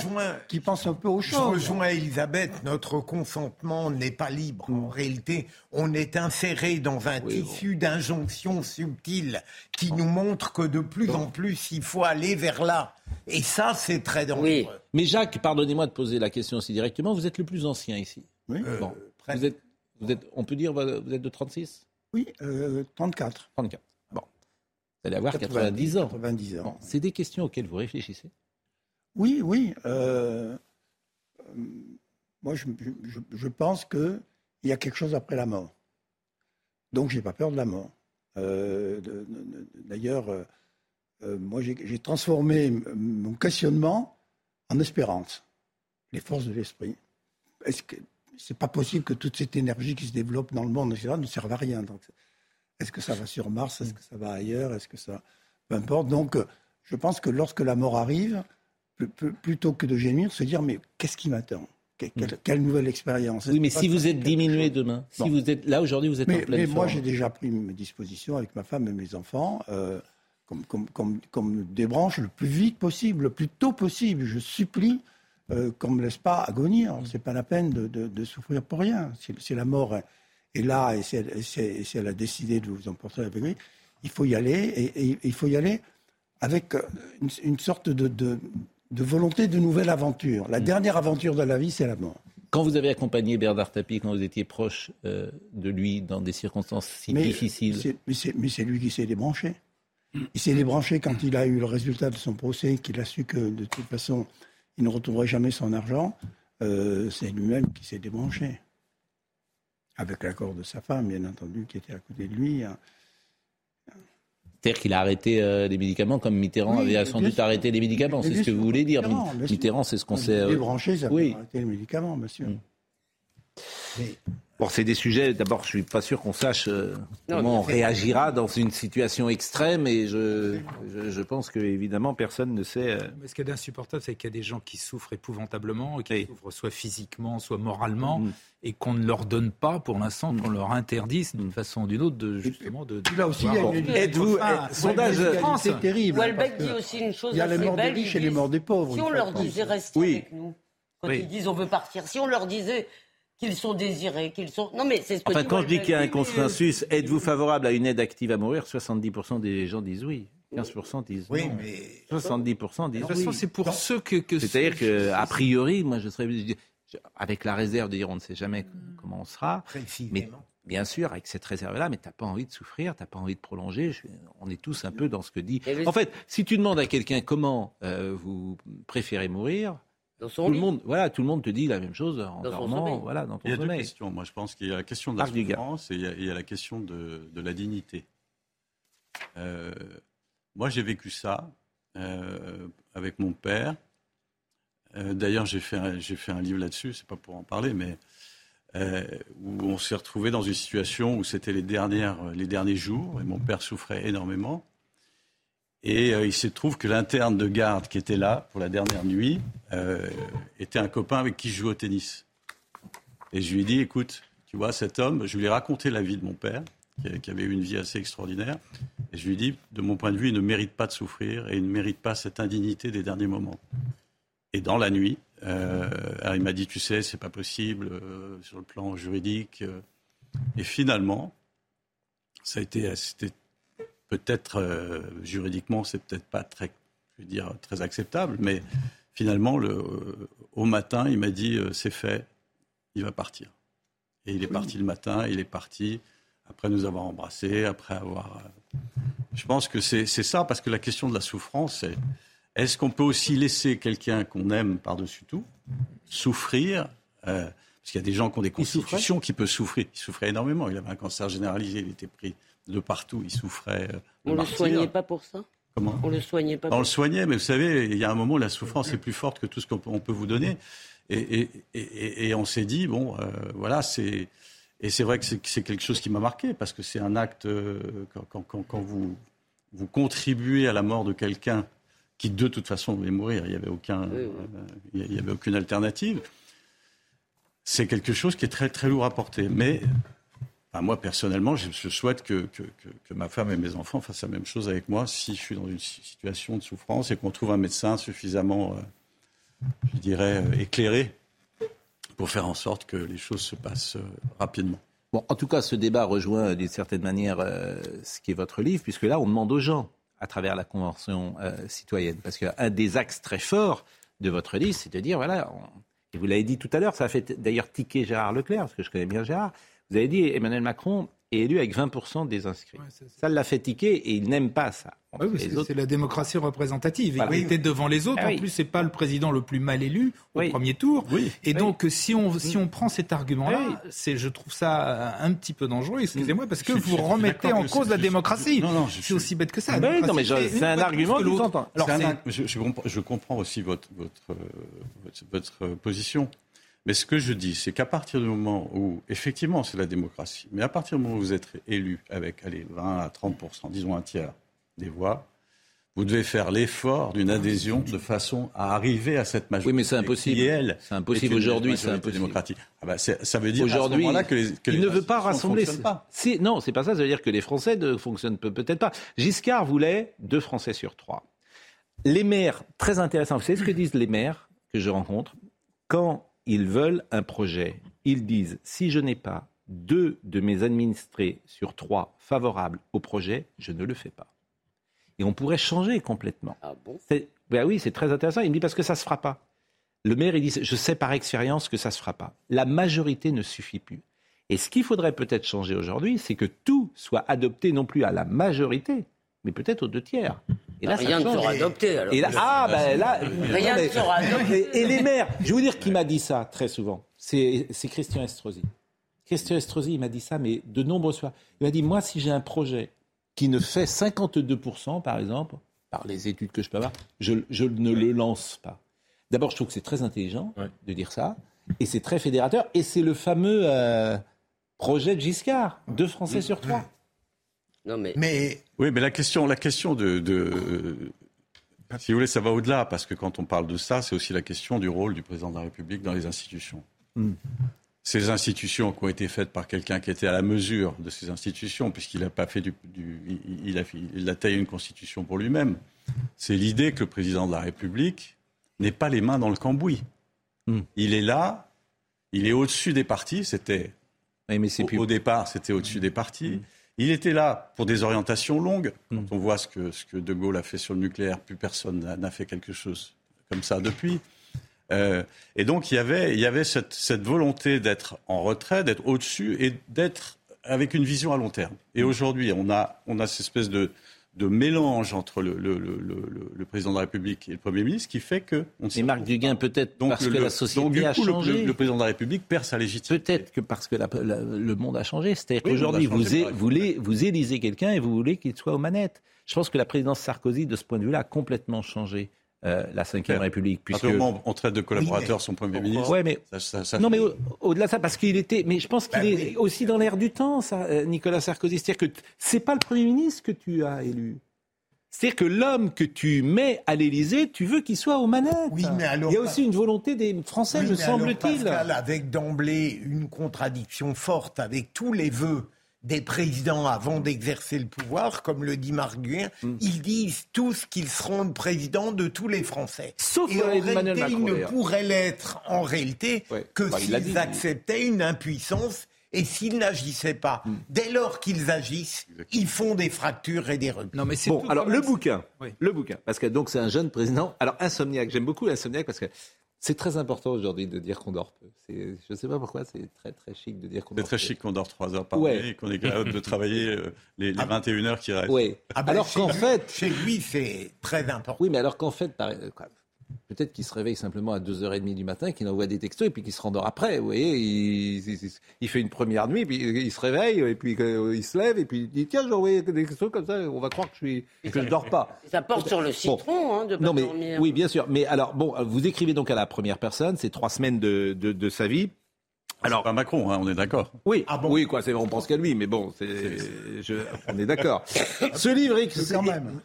S3: qui pense un peu aux choses.
S4: Je rejoins Elisabeth, notre consentement n'est pas libre. En réalité, on est inséré dans un tissu d'injonctions subtiles qui nous montre que de plus en plus, il faut aller vers là. Et ça, c'est très dangereux.
S1: Mais Jacques, pardonnez-moi de poser la question aussi directement. Vous êtes le plus ancien ici.
S3: Oui.
S1: Bon. vous, êtes, vous êtes, on peut dire, vous êtes de 36
S3: Oui, euh, 34.
S1: 34. Vous allez avoir 90, ans.
S3: 90 ans.
S1: c'est des questions auxquelles vous réfléchissez
S3: Oui, oui. Euh, euh, moi, je, je, pense qu'il y a quelque chose après la mort. Donc, je n'ai pas peur de la mort. Euh, d'ailleurs, moi, j'ai transformé mon questionnement en espérance. Les forces de l'esprit. Est-ce que c'est pas possible que toute cette énergie qui se développe dans le monde ne serve à rien. Donc, est-ce que ça va sur Mars? Est-ce que ça va ailleurs? Est-ce que ça. Peu importe. Donc, je pense que lorsque la mort arrive, plutôt que de gémir, se dire mais qu'est-ce qui m'attend? Quelle, nouvelle expérience?
S1: Oui, mais si vous êtes diminué demain, si vous êtes là aujourd'hui, vous êtes
S3: mais,
S1: en pleine
S3: Mais moi, j'ai déjà pris mes dispositions avec ma femme et mes enfants, euh, comme, comme, comme, comme, des branches le plus vite possible, le plus tôt possible. Je supplie euh, qu'on ne me laisse pas agonir. Ce n'est pas la peine de, de, souffrir pour rien. C'est la mort et là, et si, elle, a décidé de vous emporter avec lui, il faut y aller, et, il faut y aller avec une, sorte de, volonté de nouvelle aventure. La mm. dernière aventure de la vie, c'est la mort.
S1: Quand vous avez accompagné Bernard Tapie, quand vous étiez proche euh, de lui dans des circonstances si difficiles?
S3: Mais c'est lui qui s'est débranché. Il s'est débranché quand il a eu le résultat de son procès, qu'il a su que de toute façon, il ne retrouverait jamais son argent. Euh, c'est lui-même qui s'est débranché avec l'accord de sa femme, bien entendu, qui était à côté de lui. Hein.
S1: C'est-à-dire qu'il a arrêté euh, les médicaments comme Mitterrand avait sans doute arrêté les médicaments, c'est ce que vous voulez dire. Mitterrand, c'est ce qu'on sait.
S3: Euh, débranché, ça oui. arrêter les médicaments, monsieur. Mm.
S1: Bon, c'est des sujets. D'abord, je suis pas sûr qu'on sache euh, comment on réagira dans une situation extrême, et je, je, pense que évidemment personne ne sait. Euh,
S15: Mais ce qui est insupportable, c'est qu'il y a des gens qui souffrent épouvantablement, qui souffrent soit physiquement, soit moralement, mm. et qu'on ne leur donne pas, pour l'instant, qu'on leur interdise d'une façon ou d'une autre, de justement de.
S3: Là aussi, il y a une...
S1: Êtes-vous sondage
S6: C'est terrible. Welbeck dit aussi une chose.
S3: Il y a les morts des riches et les morts des pauvres.
S6: Si on leur disait restez avec nous, quand ils disent on veut partir, si on leur disait qu'ils sont désirés, qu'ils sont. Non, mais c'est ce que
S1: Enfin, quand je dis qu'il y a un consensus, êtes-vous favorable à une aide active à mourir? 70% des gens disent oui. 15% disent oui, non. mais 70% disent. De toute
S15: façon, c'est pour ceux que. que
S1: C'est-à-dire qu'a priori, moi, je serais avec la réserve de dire on ne sait jamais comment on sera. Mais bien sûr, avec cette réserve-là, mais tu n'as pas envie de souffrir, tu n'as pas envie de prolonger. on est tous un peu dans ce que dit. En fait, si tu demandes à quelqu'un comment euh, vous préférez mourir, tout le monde, voilà, tout le monde te dit la même chose en dormant, voilà, dans ton
S26: Il y
S1: a deux
S26: questions. Moi, je pense qu'il y a la question de la souffrance et il y, a, la question de, la dignité. Euh, moi, j'ai vécu ça euh, avec mon père. Euh, d'ailleurs, j'ai fait, j'ai fait un livre là-dessus. C'est pas pour en parler, mais où on s'est retrouvé dans une situation où c'était les dernières, les derniers jours et mon père souffrait énormément. Et euh, il se trouve que l'interne de garde qui était là pour la dernière nuit euh, était un copain avec qui je jouais au tennis. Et je lui ai dit, écoute, tu vois, cet homme, je lui ai raconté la vie de mon père, qui avait eu une vie assez extraordinaire. Et je lui ai dit, de mon point de vue, il ne mérite pas de souffrir et il ne mérite pas cette indignité des derniers moments. Et dans la nuit, euh, il m'a dit, tu sais, c'est pas possible sur le plan juridique. et finalement, ça a été, peut-être euh, juridiquement, c'est peut-être pas très, je veux dire, très acceptable, mais finalement, le, au matin, il m'a dit euh, c'est fait, il va partir. Et il est parti le matin, il est parti après nous avoir embrassés, après avoir. Euh, je pense que c'est ça, parce que la question de la souffrance, c'est est-ce qu'on peut aussi laisser quelqu'un qu'on aime par-dessus tout souffrir Parce qu'il y a des gens qui ont des constitutions qui peuvent souffrir. Il souffrait énormément. Il avait un cancer généralisé, il était pris de partout. Il souffrait. Euh,
S6: on ne le soignait pas pour ça?
S26: Comment?
S6: On le soignait pas.
S26: On le soignait, mais vous savez, il y a un moment, la souffrance est plus forte que tout ce qu'on peut vous donner. Et, et, et, on s'est dit, bon, euh, voilà, c'est. Et c'est vrai que c'est quelque chose qui m'a marqué, parce que c'est un acte, euh, quand, quand, quand, vous, vous contribuez à la mort de quelqu'un qui de toute façon voulait mourir, il n'y avait, aucun, il y avait aucune alternative, c'est quelque chose qui est très très lourd à porter. Mais moi, personnellement, je, souhaite que, ma femme et mes enfants fassent la même chose avec moi si je suis dans une situation de souffrance et qu'on trouve un médecin suffisamment, euh, je dirais, euh, éclairé pour faire en sorte que les choses se passent euh, rapidement.
S1: Bon, en tout cas, ce débat rejoint d'une certaine manière ce qui est votre livre, puisque là, on demande aux gens, à travers la Convention citoyenne, parce qu'un des axes très forts de votre livre, c'est de dire, voilà, vous l'avez dit tout à l'heure, ça a fait d'ailleurs tiquer Gérard Leclerc, parce que je connais bien Gérard, vous avez dit Emmanuel Macron est élu avec 20% des inscrits. ça l'a fait tiquer et il n'aime pas ça.
S15: c'est la démocratie représentative. Il était devant les autres. Ah en plus, c'est pas le président le plus mal élu au premier tour. Et donc, si on, si on prend cet argument-là, c'est, je trouve ça un petit peu dangereux, excusez-moi, parce que vous remettez en cause la démocratie. Non, non, c'est aussi bête que ça.
S1: non, mais c'est un argument que
S26: je, comprends aussi votre, votre, votre position. Mais ce que je dis, c'est qu'à partir du moment où, effectivement, c'est la démocratie, mais à partir du moment où vous êtes élu avec allez, 20 à 30% disons un tiers des voix, vous devez faire l'effort d'une adhésion de façon à arriver à cette majorité.
S1: Oui, mais c'est impossible. C'est impossible aujourd'hui, c'est impossible.
S26: démocratique. Ah bah ça veut dire
S1: aujourd'hui
S26: que, les, que
S1: il ne veut pas rassembler. Pas. Non, c'est pas ça. Ça veut dire que les Français ne fonctionnent peut-être pas. Giscard voulait deux Français sur trois. Les maires, très intéressant. Vous savez ce que disent les maires que je rencontre? Quand ils veulent un projet. Ils disent, si je n'ai pas deux de mes administrés sur trois favorables au projet, je ne le fais pas. Et on pourrait changer complètement. Ah bon? Ben oui, c'est très intéressant. Il me dit parce que ça ne se fera pas. Le maire, il dit, je sais par expérience que ça ne se fera pas. La majorité ne suffit plus. Et ce qu'il faudrait peut-être changer aujourd'hui, c'est que tout soit adopté non plus à la majorité, mais peut-être aux deux tiers.
S6: Et là, rien ne sera adopté. Alors.
S1: Et là, ah, ben là, rien ne sera adopté. Et, les maires, je vais vous dire qui m'a dit ça très souvent. C'est Christian Estrosi. Christian Estrosi, il m'a dit ça, mais de nombreuses fois. Il m'a dit moi, si j'ai un projet qui ne fait 52%, par exemple, par les études que je peux avoir, je, je ne le lance pas. D'abord, je trouve que c'est très intelligent de dire ça, et c'est très fédérateur, et c'est le fameux euh, projet de Giscard, deux Français sur trois
S26: mais... Oui, mais la question, la question de, Si vous voulez, ça va au-delà, parce que quand on parle de ça, c'est aussi la question du rôle du président de la République dans les institutions. Hmm. Ces institutions qui ont été faites par quelqu'un qui était à la mesure de ces institutions, puisqu'il n'a pas fait du, il, a, il a taillé une constitution pour lui-même. C'est l'idée que le président de la République n'ait pas les mains dans le cambouis. Hmm. Il est là, il est au-dessus des partis. C'était au, départ, c'était au-dessus des partis. Hmm. Il était là pour des orientations longues. Quand on voit ce que, ce que De Gaulle a fait sur le nucléaire, plus personne n'a fait quelque chose comme ça depuis. Euh, et donc il y avait, il y avait cette, cette volonté d'être en retrait, d'être au-dessus et d'être avec une vision à long terme. Et aujourd'hui, on a, on a cette espèce de, de mélange entre le, le, le, le, président de la République et le Premier ministre qui fait que...
S1: On et Marc Duguin, peut-être parce que la société a changé.
S26: Le, président de la République perd sa légitimité.
S1: Peut-être que parce que le monde a changé. C'est-à-dire qu'aujourd'hui, vous, vous, vous élisez quelqu'un et vous voulez qu'il soit aux manettes. Je pense que la présidence Sarkozy, de ce point de vue-là, a complètement changé. Euh, la Ve République.
S26: Puisque... on traite de collaborateur son Premier ministre.
S1: Ouais, mais... non, mais au-delà de ça, parce qu'il était. Mais je pense qu'il bah est aussi dans l'air du temps, ça, euh, Nicolas Sarkozy. C'est-à-dire que c'est pas le Premier ministre que tu as élu. C'est-à-dire que l'homme que tu mets à l'Élysée, tu veux qu'il soit aux manettes. Oui, mais alors, Il y a aussi une volonté des Français, me semble-t-il.
S4: Avec d'emblée une contradiction forte avec tous les vœux des présidents avant d'exercer le pouvoir, comme le dit Marc Guin, mm. ils disent tous qu'ils seront présidents de tous les Français.
S1: Sauf
S4: Et en réalité, ils ne pourraient l'être en réalité que bah, s'ils acceptaient une impuissance et s'ils n'agissaient pas, mm. dès lors qu'ils agissent, ils font des fractures et des replis.
S1: Non, mais bon, alors le bouquin, le bouquin, parce que donc c'est un jeune président. Alors insomniaque, j'aime beaucoup l'insomniaque parce que c'est très important aujourd'hui de dire qu'on dort peu. Je ne sais pas pourquoi, c'est très très chic de dire qu'on dort
S26: peu. C'est très chic qu'on dort 3 heures par nuit et qu'on est capable de travailler euh, les, 21 ah. heures qui restent.
S1: Oui.
S4: Ah ben, alors qu'en fait... Chez lui, c'est très important.
S1: Oui, mais alors qu'en fait, Peut-être qu'il se réveille simplement à 2h30 du matin, qu'il envoie des textos et puis qu'il se rendort après. Vous voyez, il, fait une première nuit, puis il se réveille, et puis il se lève, et puis il dit Tiens, j'ai envoyé des textos comme ça, on va croire que je ne je dors pas.
S6: Ça porte sur le citron, hein, de pas
S1: non, mais,
S6: dormir.
S1: Oui, bien sûr. Mais alors, bon, vous écrivez donc à la première personne, c'est trois semaines de, de sa vie.
S26: Alors, pas Macron, hein, on est d'accord.
S1: Oui, ah bon oui, quoi, c'est, on pense qu'à lui, mais bon, on est d'accord. ce livre,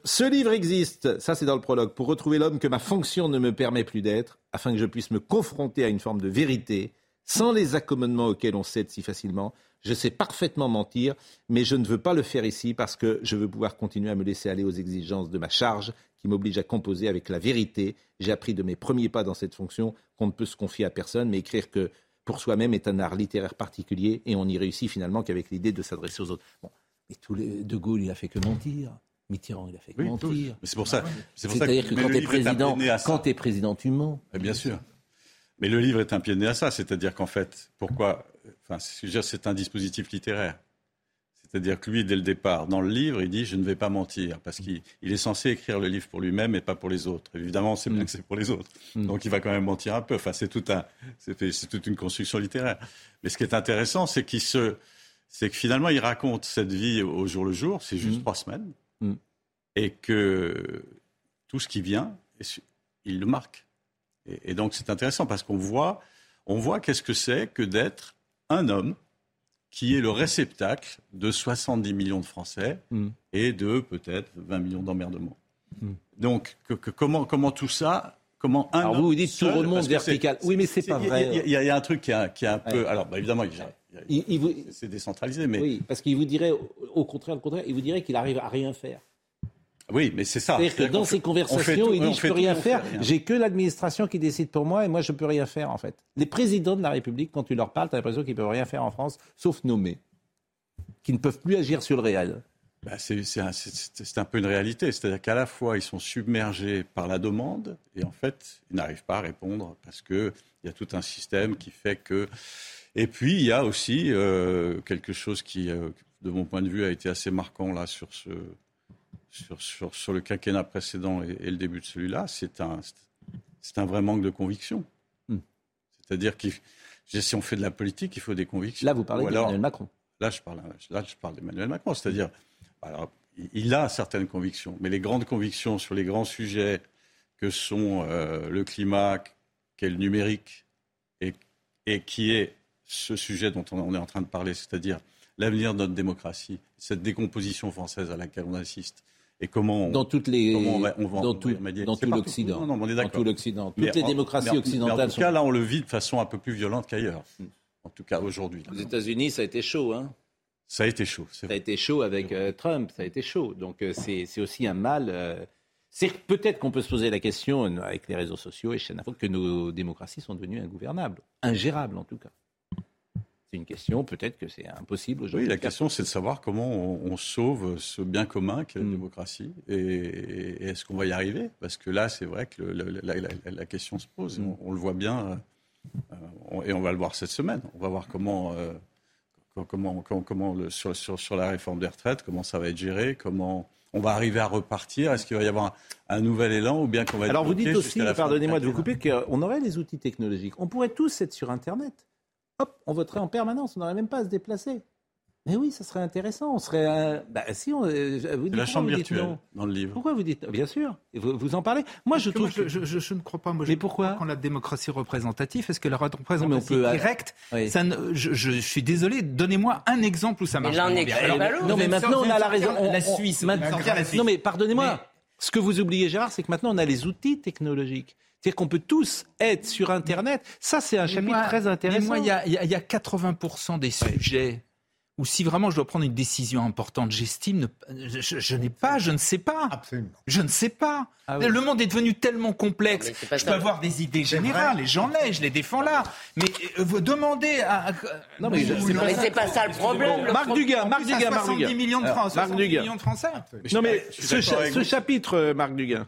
S1: ce livre existe, ça c'est dans le prologue, pour retrouver l'homme que ma fonction ne me permet plus d'être, afin que je puisse me confronter à une forme de vérité, sans les accommodements auxquels on cède si facilement. Je sais parfaitement mentir, mais je ne veux pas le faire ici parce que je veux pouvoir continuer à me laisser aller aux exigences de ma charge qui m'oblige à composer avec la vérité. J'ai appris de mes premiers pas dans cette fonction qu'on ne peut se confier à personne, mais écrire que pour soi-même est un art littéraire particulier et on n'y réussit finalement qu'avec l'idée de s'adresser aux autres. Bon, mais tous les, De Gaulle, il a fait que mentir. Mitterrand, il a fait que mentir.
S26: C'est pour ça.
S1: C'est-à-dire que, quand tu es président, quand es président, tu mens.
S26: bien sûr. Mais le livre est un pied de nez à ça. C'est-à-dire qu'en fait, pourquoi Enfin, c'est un dispositif littéraire. C'est-à-dire que lui, dès le départ, dans le livre, il dit Je ne vais pas mentir, parce qu'il est censé écrire le livre pour lui-même et pas pour les autres. Évidemment, c'est bien mm. que c'est pour les autres. Mm. Donc il va quand même mentir un peu. Enfin, c'est tout un, toute une construction littéraire. Mais ce qui est intéressant, c'est qu'il se, c'est que finalement, il raconte cette vie au jour le jour. C'est juste mm. trois semaines, et que tout ce qui vient, il le marque. Et, et donc c'est intéressant parce qu'on voit, on voit qu'est-ce que c'est que d'être un homme qui est le réceptacle de 70 millions de Français mm. et de peut-être 20 millions d'emmerdements. Mm. Donc, comment, comment tout ça Comment un
S1: alors vous vous dites tout remonte vertical. Oui, mais c'est pas vrai.
S26: Il y, a un truc qui est, qui est un peu. Alors, bah, évidemment, c'est décentralisé, mais.
S1: Oui, parce qu'il vous dirait, au contraire, le contraire, il vous dirait qu'il arrive à rien faire.
S26: Oui, mais c'est ça.
S1: C'est-à-dire que dans ces conversations, il dit je peux rien faire, j'ai que l'administration qui décide pour moi et moi je peux rien faire en fait. Les présidents de la République, quand tu leur parles, tu as l'impression qu'ils peuvent rien faire en France, sauf nommer, qui ne peuvent plus agir sur le réel.
S26: Bah, c'est un, peu une réalité, c'est-à-dire qu'à la fois ils sont submergés par la demande et en fait ils n'arrivent pas à répondre parce qu'il y a tout un système qui fait que. Et puis il y a aussi euh, quelque chose qui, euh, de mon point de vue, a été assez marquant là sur ce sur, sur, le quinquennat précédent et, le début de celui-là, c'est un, c'est un vrai manque de conviction. Hmm. C'est-à-dire que si on fait de la politique, il faut des convictions.
S1: Là, vous parlez d'Emmanuel Macron.
S26: Là, je parle, là, je parle d'Emmanuel Macron. C'est-à-dire, alors, il a certaines convictions, mais les grandes convictions sur les grands sujets que sont euh, le climat, qu'est le numérique, et, et qui est ce sujet dont on est en train de parler, c'est-à-dire l'avenir de notre démocratie, cette décomposition française à laquelle on assiste, et comment
S1: dans toutes les on va, dans tout, dans tout l'Occident. Dans tout l'Occident. Toutes les démocraties occidentales
S26: en tout cas là on le vit de façon un peu plus violente qu'ailleurs. En tout cas aujourd'hui
S1: aux États-Unis ça a été chaud hein.
S26: Ça a été chaud
S1: ça a été chaud avec euh, Trump ça a été chaud. Donc euh, c'est aussi un mal euh, c'est peut-être qu'on peut se poser la question avec les réseaux sociaux et chaînes que nos démocraties sont devenues ingouvernables ingérables en tout cas c'est une question, peut-être que c'est impossible
S26: aujourd'hui. Oui, la question, c'est de savoir comment on, sauve ce bien commun qu'est la mm. démocratie. Et, est-ce qu'on va y arriver? Parce que là, c'est vrai que la, question se pose. Mm. On, le voit bien, euh, et on va le voir cette semaine. On va voir comment, euh, comment, comment, le, sur, sur, la réforme des retraites, comment ça va être géré, comment on va arriver à repartir Est-ce qu'il va y avoir un, nouvel élan ou bien qu'on va être
S1: Alors vous dites aussi, pardonnez-moi de vous couper, qu'on aurait les outils technologiques. On pourrait tous être sur Internet hop, on voterait en permanence, on n'aurait même pas à se déplacer. Mais oui, ça serait intéressant. On serait. Bah, si on.
S26: Euh, vous dites, la chambre virtuelle dans le livre.
S1: Pourquoi vous dites Bien sûr. Vous, vous en parlez. Moi, je trouve.
S15: je, ne crois pas. Moi,
S1: mais pourquoi
S15: Quand la démocratie représentative, est-ce que la représentation directe ça je, suis désolé. Donnez-moi un exemple où ça marche.
S1: non, mais maintenant on a la raison. la Suisse. Non, mais pardonnez-moi. Ce que vous oubliez, Gérard, c'est que maintenant on a les outils technologiques. C'est-à-dire qu'on peut tous être sur Internet. Ça, c'est un chapitre très intéressant. Mais
S15: moi, il y a, y a 80% des sujets où si vraiment je dois prendre une décision importante, j'estime, je, n'ai pas, je ne sais pas.
S4: Absolument.
S15: Je ne sais pas. Ah le monde est devenu tellement complexe. Je peux avoir des idées générales et j'en ai, je les défends là. Mais euh, vous demandez à.
S6: Non, mais, c'est pas ça le problème.
S1: Marc Dugas, Marc Dugas, Marc Dugas.
S15: 70 millions de Français. Marc Dugas. millions de Français.
S1: Non, mais ce, ce chapitre, euh, Marc Dugas.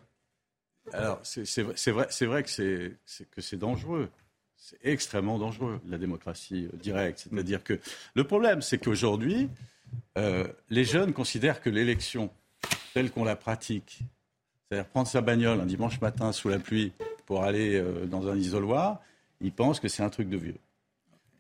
S26: Alors, c'est vrai, vrai que c'est dangereux. C'est extrêmement dangereux, la démocratie euh, directe. C'est-à-dire que le problème, c'est qu'aujourd'hui, euh, les jeunes considèrent que l'élection, telle qu'on la pratique, c'est-à-dire prendre sa bagnole un dimanche matin sous la pluie pour aller euh, dans un isoloir, ils pensent que c'est un truc de vieux.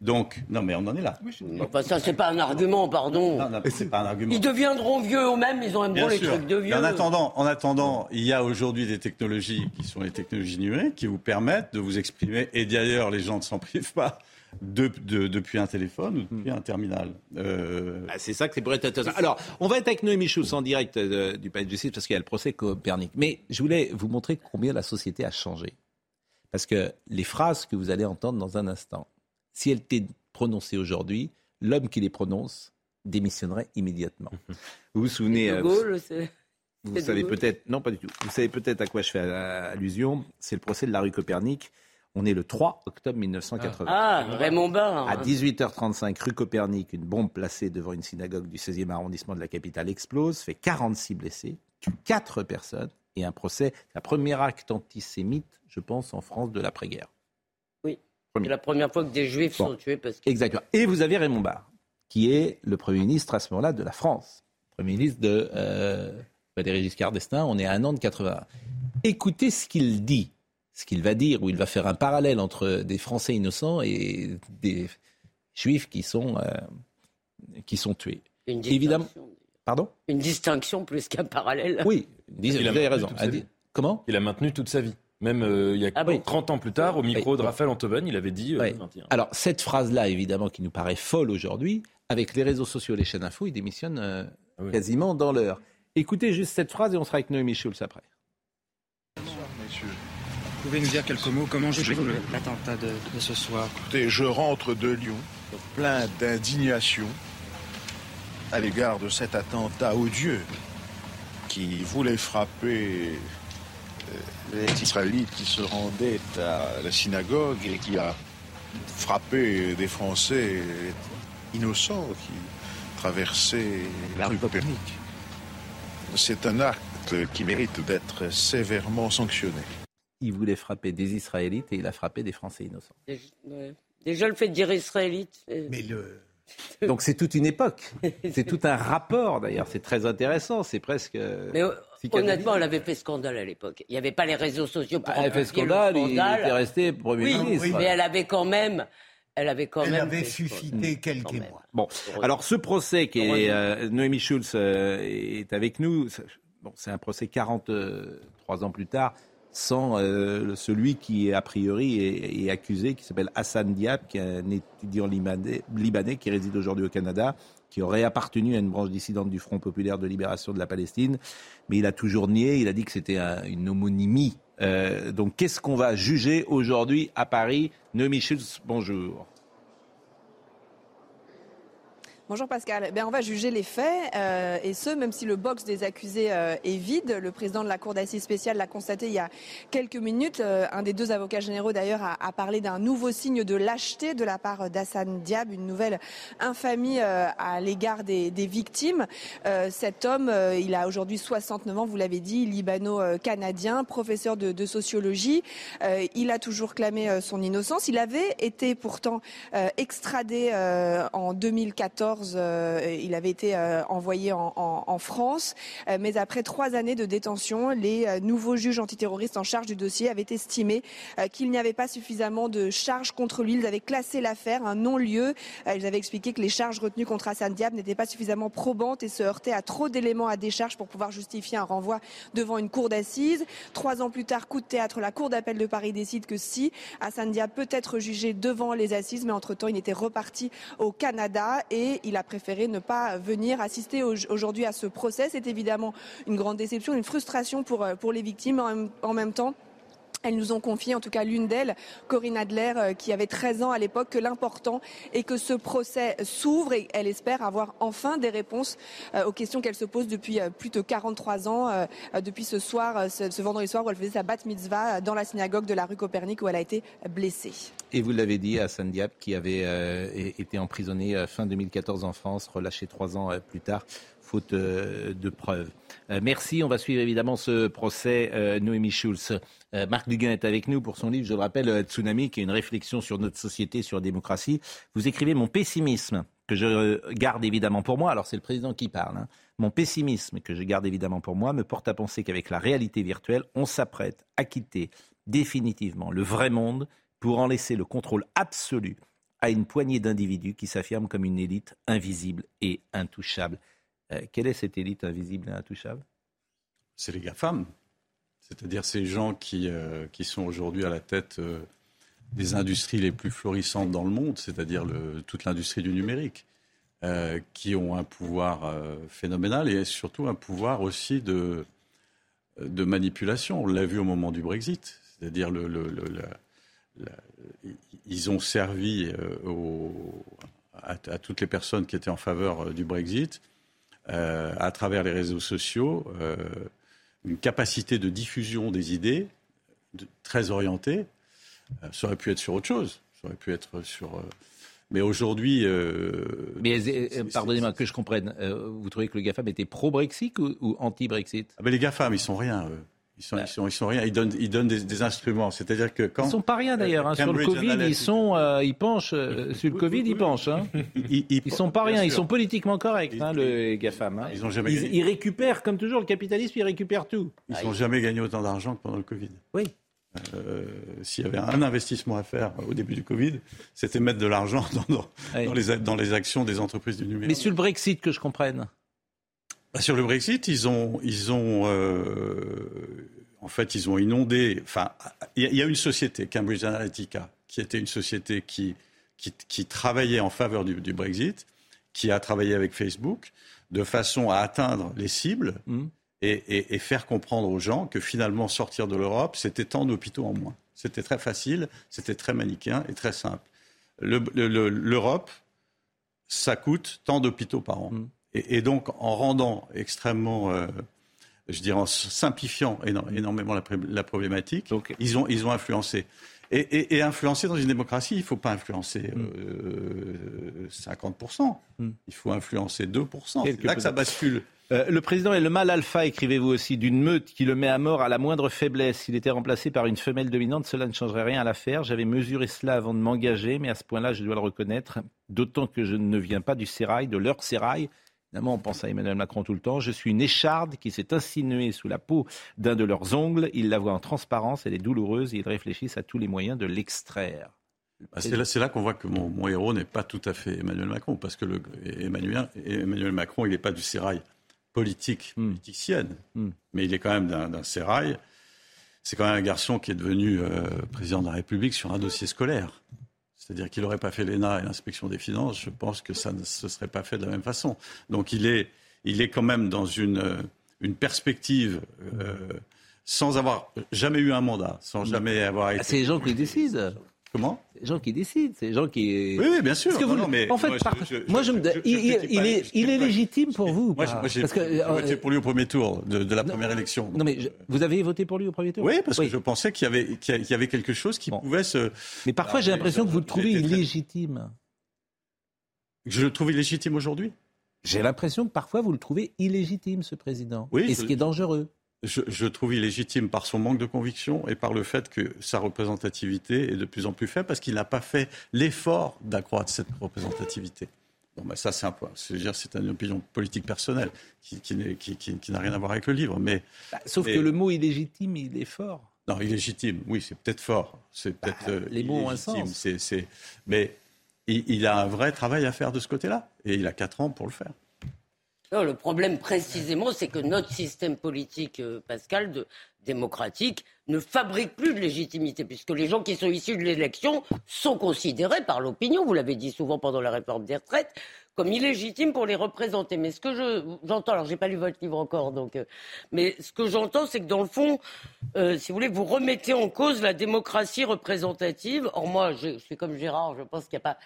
S26: Donc, non, mais on en est là.
S6: enfin, ça, c'est pas un argument, pardon.
S26: Non, c'est pas un argument.
S6: Ils deviendront vieux eux-mêmes, ils ont les trucs de vieux.
S26: en attendant, en attendant, il y a aujourd'hui des technologies qui sont les technologies numériques qui vous permettent de vous exprimer. Et d'ailleurs, les gens ne s'en privent pas. depuis un téléphone ou depuis un terminal.
S1: Euh, ah, c'est ça que c'est pour être intéressant. Alors, on va être avec Noémie Schultz en direct euh, du Palais de Justice parce qu'il y a le procès Copernic. Mais je voulais vous montrer combien la société a changé. Parce que les phrases que vous allez entendre dans un instant, si elles étaient prononcées aujourd'hui, l'homme qui les prononce démissionnerait immédiatement. Vous vous souvenez
S6: de Gaulle, c'est...
S1: Vous savez peut-être, non pas du tout. Vous savez peut-être à quoi je fais allusion. C'est le procès de la rue Copernic. On est le 3 octobre 1980.
S6: Ah, Raymond Barre.
S1: À 18h35, rue Copernic, une bombe placée devant une synagogue du 16e arrondissement de la capitale explose, fait 46 blessés, tue 4 personnes et un procès. La première acte antisémite, je pense, en France de l'après-guerre.
S6: C'est la première fois que des juifs sont tués. Parce que...
S1: Exactement. Et vous avez Raymond Barre, qui est le Premier ministre à ce moment-là de la France. Premier ministre de. Euh, Valéry Giscard d'Estaing, on est à un an de 80. Écoutez ce qu'il dit, ce qu'il va dire, où il va faire un parallèle entre des Français innocents et des Juifs qui sont, euh, qui sont tués.
S6: Une
S1: Évidemment. Pardon?
S6: Une distinction plus qu'un parallèle.
S1: Oui, vous avez raison. Comment?
S16: Il a maintenu toute sa vie. Même euh, il y a 30 ah ans plus tard, au micro de Raphaël Antoven, il avait dit.
S1: Euh, Alors, cette phrase-là, évidemment, qui nous paraît folle aujourd'hui, avec les réseaux sociaux et les chaînes info, il démissionne ah quasiment dans l'heure. Écoutez juste cette phrase et on sera avec Noémie Schulz après.
S27: Bonsoir, messieurs. Vous pouvez nous dire quelques mots Comment jugez-vous l'attentat de, ce soir
S28: Écoutez, je rentre de Lyon, plein d'indignation à l'égard de cet attentat odieux qui voulait frapper euh, les Israélites qui se rendaient à la synagogue et qui a frappé des Français innocents qui traversaient la rue Copernic c'est un acte qui mérite d'être sévèrement sanctionné.
S1: Il voulait frapper des Israélites et il a frappé des Français innocents.
S6: Déjà, le fait de dire Israélite.
S4: Mais le.
S1: Donc c'est toute une époque. C'est tout un rapport d'ailleurs. C'est très intéressant. C'est presque.
S6: Mais honnêtement, elle avait fait scandale à l'époque. Il n'y avait pas les réseaux sociaux pour.
S1: Bah, elle avait fait scandale, Il était resté Premier ministre.
S6: Oui, mais elle avait quand même elle avait quand
S4: Elle
S6: même
S4: avait suscité quelques mois.
S1: Bon, alors ce procès qui est euh, Noémie Schulz euh, est avec nous. Bon, c'est un procès 43 ans plus tard sans euh, celui qui est a priori est, accusé, qui s'appelle Hassan Diab, qui est un étudiant libanais, libanais qui réside aujourd'hui au Canada, qui aurait appartenu à une branche dissidente du Front populaire de libération de la Palestine, mais il a toujours nié. Il a dit que c'était une homonymie euh, donc, qu'est-ce qu'on va juger aujourd'hui à Paris? Noémie bonjour.
S29: Bonjour Pascal. Ben, on va juger les faits, euh, et ce, même si le box des accusés euh, est vide. Le président de la Cour d'assises spéciale l'a constaté il y a quelques minutes. Euh, un des deux avocats généraux, d'ailleurs, a, parlé d'un nouveau signe de lâcheté de la part d'Hassan Diab, une nouvelle infamie à l'égard des, victimes. cet homme, il a aujourd'hui 69 ans, vous l'avez dit, libano-canadien, professeur de sociologie. il a toujours clamé son innocence. Il avait été pourtant extradé en 2014 euh, il avait été euh, envoyé en, France. Euh, mais après trois années de détention, les nouveaux juges antiterroristes en charge du dossier avaient estimé qu'il n'y avait pas suffisamment de charges contre lui. Ils avaient classé l'affaire un non-lieu. Ils avaient expliqué que les charges retenues contre Hassan Diab n'étaient pas suffisamment probantes et se heurtaient à trop d'éléments à décharge pour pouvoir justifier un renvoi devant une cour d'assises. Trois ans plus tard, coup de théâtre, la Cour d'appel de Paris décide que si Hassan Diab peut être jugé devant les assises, mais entre-temps, il était reparti au Canada et il a préféré ne pas venir assister aujourd'hui à ce procès. C'est évidemment une grande déception, une frustration pour, euh, pour les victimes. En même, temps, elles nous ont confié, en tout cas l'une d'elles, Corinne Adler, euh, qui avait 13 ans à l'époque, que l'important est que ce procès s'ouvre et elle espère avoir enfin des réponses euh, aux questions qu'elle se pose depuis plus de 43 ans, depuis ce soir, ce, vendredi soir où elle faisait sa bat mitzvah dans la synagogue de la rue Copernic où elle a été blessée.
S1: Et vous l'avez dit, Hassan Diab, qui avait euh, été emprisonné euh, fin 2014 en France, relâché trois ans euh, plus tard, faute de preuves. Merci. On va suivre évidemment ce procès. Noémie Schulz. Marc Duguin est avec nous pour son livre, je le rappelle, Tsunami, qui est une réflexion sur notre société, sur la démocratie. Vous écrivez mon pessimisme, que je garde évidemment pour moi. Alors c'est le président qui parle. Hein. Mon pessimisme, que je garde évidemment pour moi, me porte à penser qu'avec la réalité virtuelle, on s'apprête à quitter définitivement le vrai monde pour en laisser le contrôle absolu à une poignée d'individus qui s'affirment comme une élite invisible et intouchable. Euh, quelle est cette élite invisible et intouchable?
S26: C'est les GAFAM, c'est-à-dire ces gens qui, euh, qui sont aujourd'hui à la tête euh, des industries les plus florissantes dans le monde, c'est-à-dire toute l'industrie du numérique, qui ont un pouvoir phénoménal et surtout un pouvoir aussi de, de manipulation. On l'a vu au moment du Brexit, c'est-à-dire ils ont servi à, toutes les personnes qui étaient en faveur du Brexit, à travers les réseaux sociaux, une capacité de diffusion des idées très orientée. ça aurait pu être sur autre chose. Ça aurait pu être sur mais aujourd'hui. Euh,
S1: mais euh, pardonnez-moi que je comprenne. Euh, vous trouvez que le GAFAM était pro-Brexit ou, anti-Brexit?
S26: Ah Les GAFAM, ils sont rien. Ils sont, ils, sont, ils sont, rien. Ils donnent, ils donnent des, instruments. C'est-à-dire que quand.
S1: Ils sont pas rien d'ailleurs. Hein. Sur le Covid, ils sont, ils penchent. sur le Covid, ils penchent. Hein. Ils, ils, sont pas rien. Ils sont politiquement corrects, hein, le GAFAM. Hein. Ils ont jamais. Ils, récupèrent, comme toujours, le capitalisme, ils récupèrent tout.
S26: Ils n'ont jamais gagné autant d'argent que pendant le Covid.
S1: Oui.
S26: Euh, s'il y avait un investissement à faire au début du Covid, c'était mettre de l'argent dans, dans, les, actions des entreprises du numérique.
S1: Mais sur le Brexit, que je comprenne
S26: bah, Sur le Brexit, ils ont, ils ont euh, en fait, ils ont inondé. Enfin, il y, a une société, Cambridge Analytica, qui était une société qui, qui, travaillait en faveur du, Brexit, qui a travaillé avec Facebook de façon à atteindre les cibles. Mmh et, faire comprendre aux gens que finalement sortir de l'Europe, c'était tant d'hôpitaux en moins. C'était très facile, c'était très manichéen et très simple. L'Europe, ça coûte tant d'hôpitaux par an. Mm. Et, donc, en rendant extrêmement, euh, je dirais, en simplifiant énormément la, problématique, ils, ont, ils ont influencé. Et, influencer dans une démocratie, il ne faut pas influencer 50%, mm. euh, mm. il faut influencer 2%. C'est là que ça bascule.
S1: Euh, le président est le mâle alpha, écrivez-vous aussi, d'une meute qui le met à mort à la moindre faiblesse. S'il était remplacé par une femelle dominante, cela ne changerait rien à l'affaire. J'avais mesuré cela avant de m'engager, mais à ce point-là, je dois le reconnaître. D'autant que je ne viens pas du sérail, de leur sérail. Évidemment, on pense à Emmanuel Macron tout le temps. Je suis une écharde qui s'est insinuée sous la peau d'un de leurs ongles. Ils la voient en transparence, elle est douloureuse et ils réfléchissent à tous les moyens de l'extraire.
S26: Bah, c'est là, là qu'on voit que mon, héros n'est pas tout à fait Emmanuel Macron, parce que le, Emmanuel, Emmanuel Macron, il n'est pas du sérail politique, hmm. politicienne, hmm. mais il est quand même d'un sérail. C'est quand même un garçon qui est devenu euh, président de la République sur un dossier scolaire. C'est-à-dire qu'il n'aurait pas fait l'ENA et l'inspection des finances, je pense que ça ne se serait pas fait de la même façon. Donc il est, il est quand même dans une, euh, une perspective euh, sans avoir jamais eu un mandat, sans hmm. jamais avoir été.
S1: Ah, c'est les gens qui décident.
S26: Comment
S1: les gens qui décident, c'est les gens qui.
S26: Oui, oui bien sûr.
S1: mais en fait, moi, je, me... il, est, il est légitime pour vous.
S26: Moi, j'ai voté euh, pour lui au premier tour de, la première élection.
S1: Non, mais vous avez voté pour lui au premier tour
S26: Oui, parce que je pensais qu'il y avait, qu'il y avait quelque chose qui pouvait se.
S1: Mais parfois, j'ai l'impression que vous le trouvez illégitime.
S26: Je le trouve illégitime aujourd'hui
S1: J'ai l'impression que parfois vous le trouvez illégitime, ce président. Oui, et ce qui est dangereux
S26: je, trouve illégitime par son manque de conviction et par le fait que sa représentativité est de plus en plus faible parce qu'il n'a pas fait l'effort d'accroître cette représentativité. Bon, ben ça, c'est un point. C'est une opinion politique personnelle qui, qui, n'a rien à voir avec le livre. Mais,
S1: bah, sauf que le mot illégitime, il est fort.
S26: Non, illégitime, oui, c'est peut-être fort. C'est bah, peut-être euh,
S1: les mots ont un sens.
S26: Mais il, il, a un vrai travail à faire de ce côté-là, et il a quatre ans pour le faire
S6: le problème précisément, c'est que notre système politique, euh, Pascal, démocratique, ne fabrique plus de légitimité, puisque les gens qui sont issus de l'élection sont considérés par l'opinion, vous l'avez dit souvent pendant la réforme des retraites, comme illégitimes pour les représenter. Mais ce que j'entends, alors j'ai pas lu votre livre encore, donc, euh, mais ce que j'entends, c'est que dans le fond, euh, si vous voulez, vous remettez en cause la démocratie représentative. Or moi, je, suis comme Gérard, je pense qu'il n'y a pas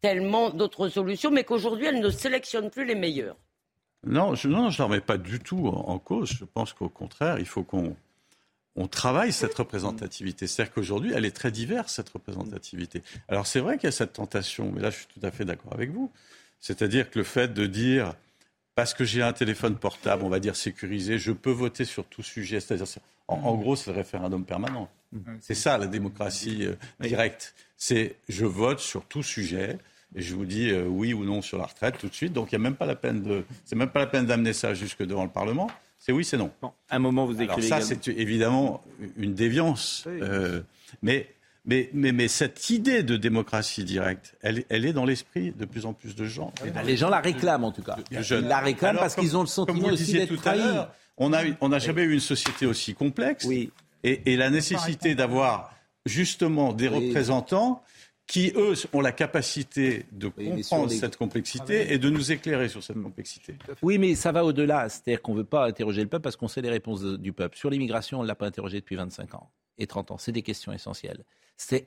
S6: tellement d'autres solutions, mais qu'aujourd'hui, elle ne sélectionne plus les meilleurs.
S26: Non, je ne la remets pas du tout en, cause. Je pense qu'au contraire, il faut qu'on on travaille cette représentativité. C'est-à-dire qu'aujourd'hui, elle est très diverse, cette représentativité. Alors c'est vrai qu'il y a cette tentation, mais là, je suis tout à fait d'accord avec vous. C'est-à-dire que le fait de dire, parce que j'ai un téléphone portable, on va dire sécurisé, je peux voter sur tout sujet. C'est-à-dire, en, gros, c'est le référendum permanent. C'est ça, la démocratie euh, directe. C'est je vote sur tout sujet et je vous dis euh, oui ou non sur la retraite tout de suite. Donc il y a même pas la peine de, c'est même pas la peine d'amener ça jusque devant le Parlement. C'est oui, c'est non.
S1: un moment, vous écrivez.
S26: Alors ça, c'est évidemment une déviance. Euh, mais, mais, mais, mais, cette idée de démocratie directe, elle, elle est dans l'esprit de plus en plus de gens.
S1: les gens la réclament en tout cas. Ils la réclament parce qu'ils ont le sentiment aussi d'être trahis.
S26: On n'a on a jamais eu une société aussi complexe. Oui. Et, et la nécessité d'avoir justement des représentants qui, eux, ont la capacité de comprendre cette complexité ah et de nous éclairer sur cette complexité.
S1: Oui, mais ça va au-delà. C'est-à-dire qu'on ne veut pas interroger le peuple parce qu'on sait les réponses du peuple. Sur l'immigration, on ne l'a pas interrogé depuis 25 ans. et 30 ans. C'est des questions essentielles.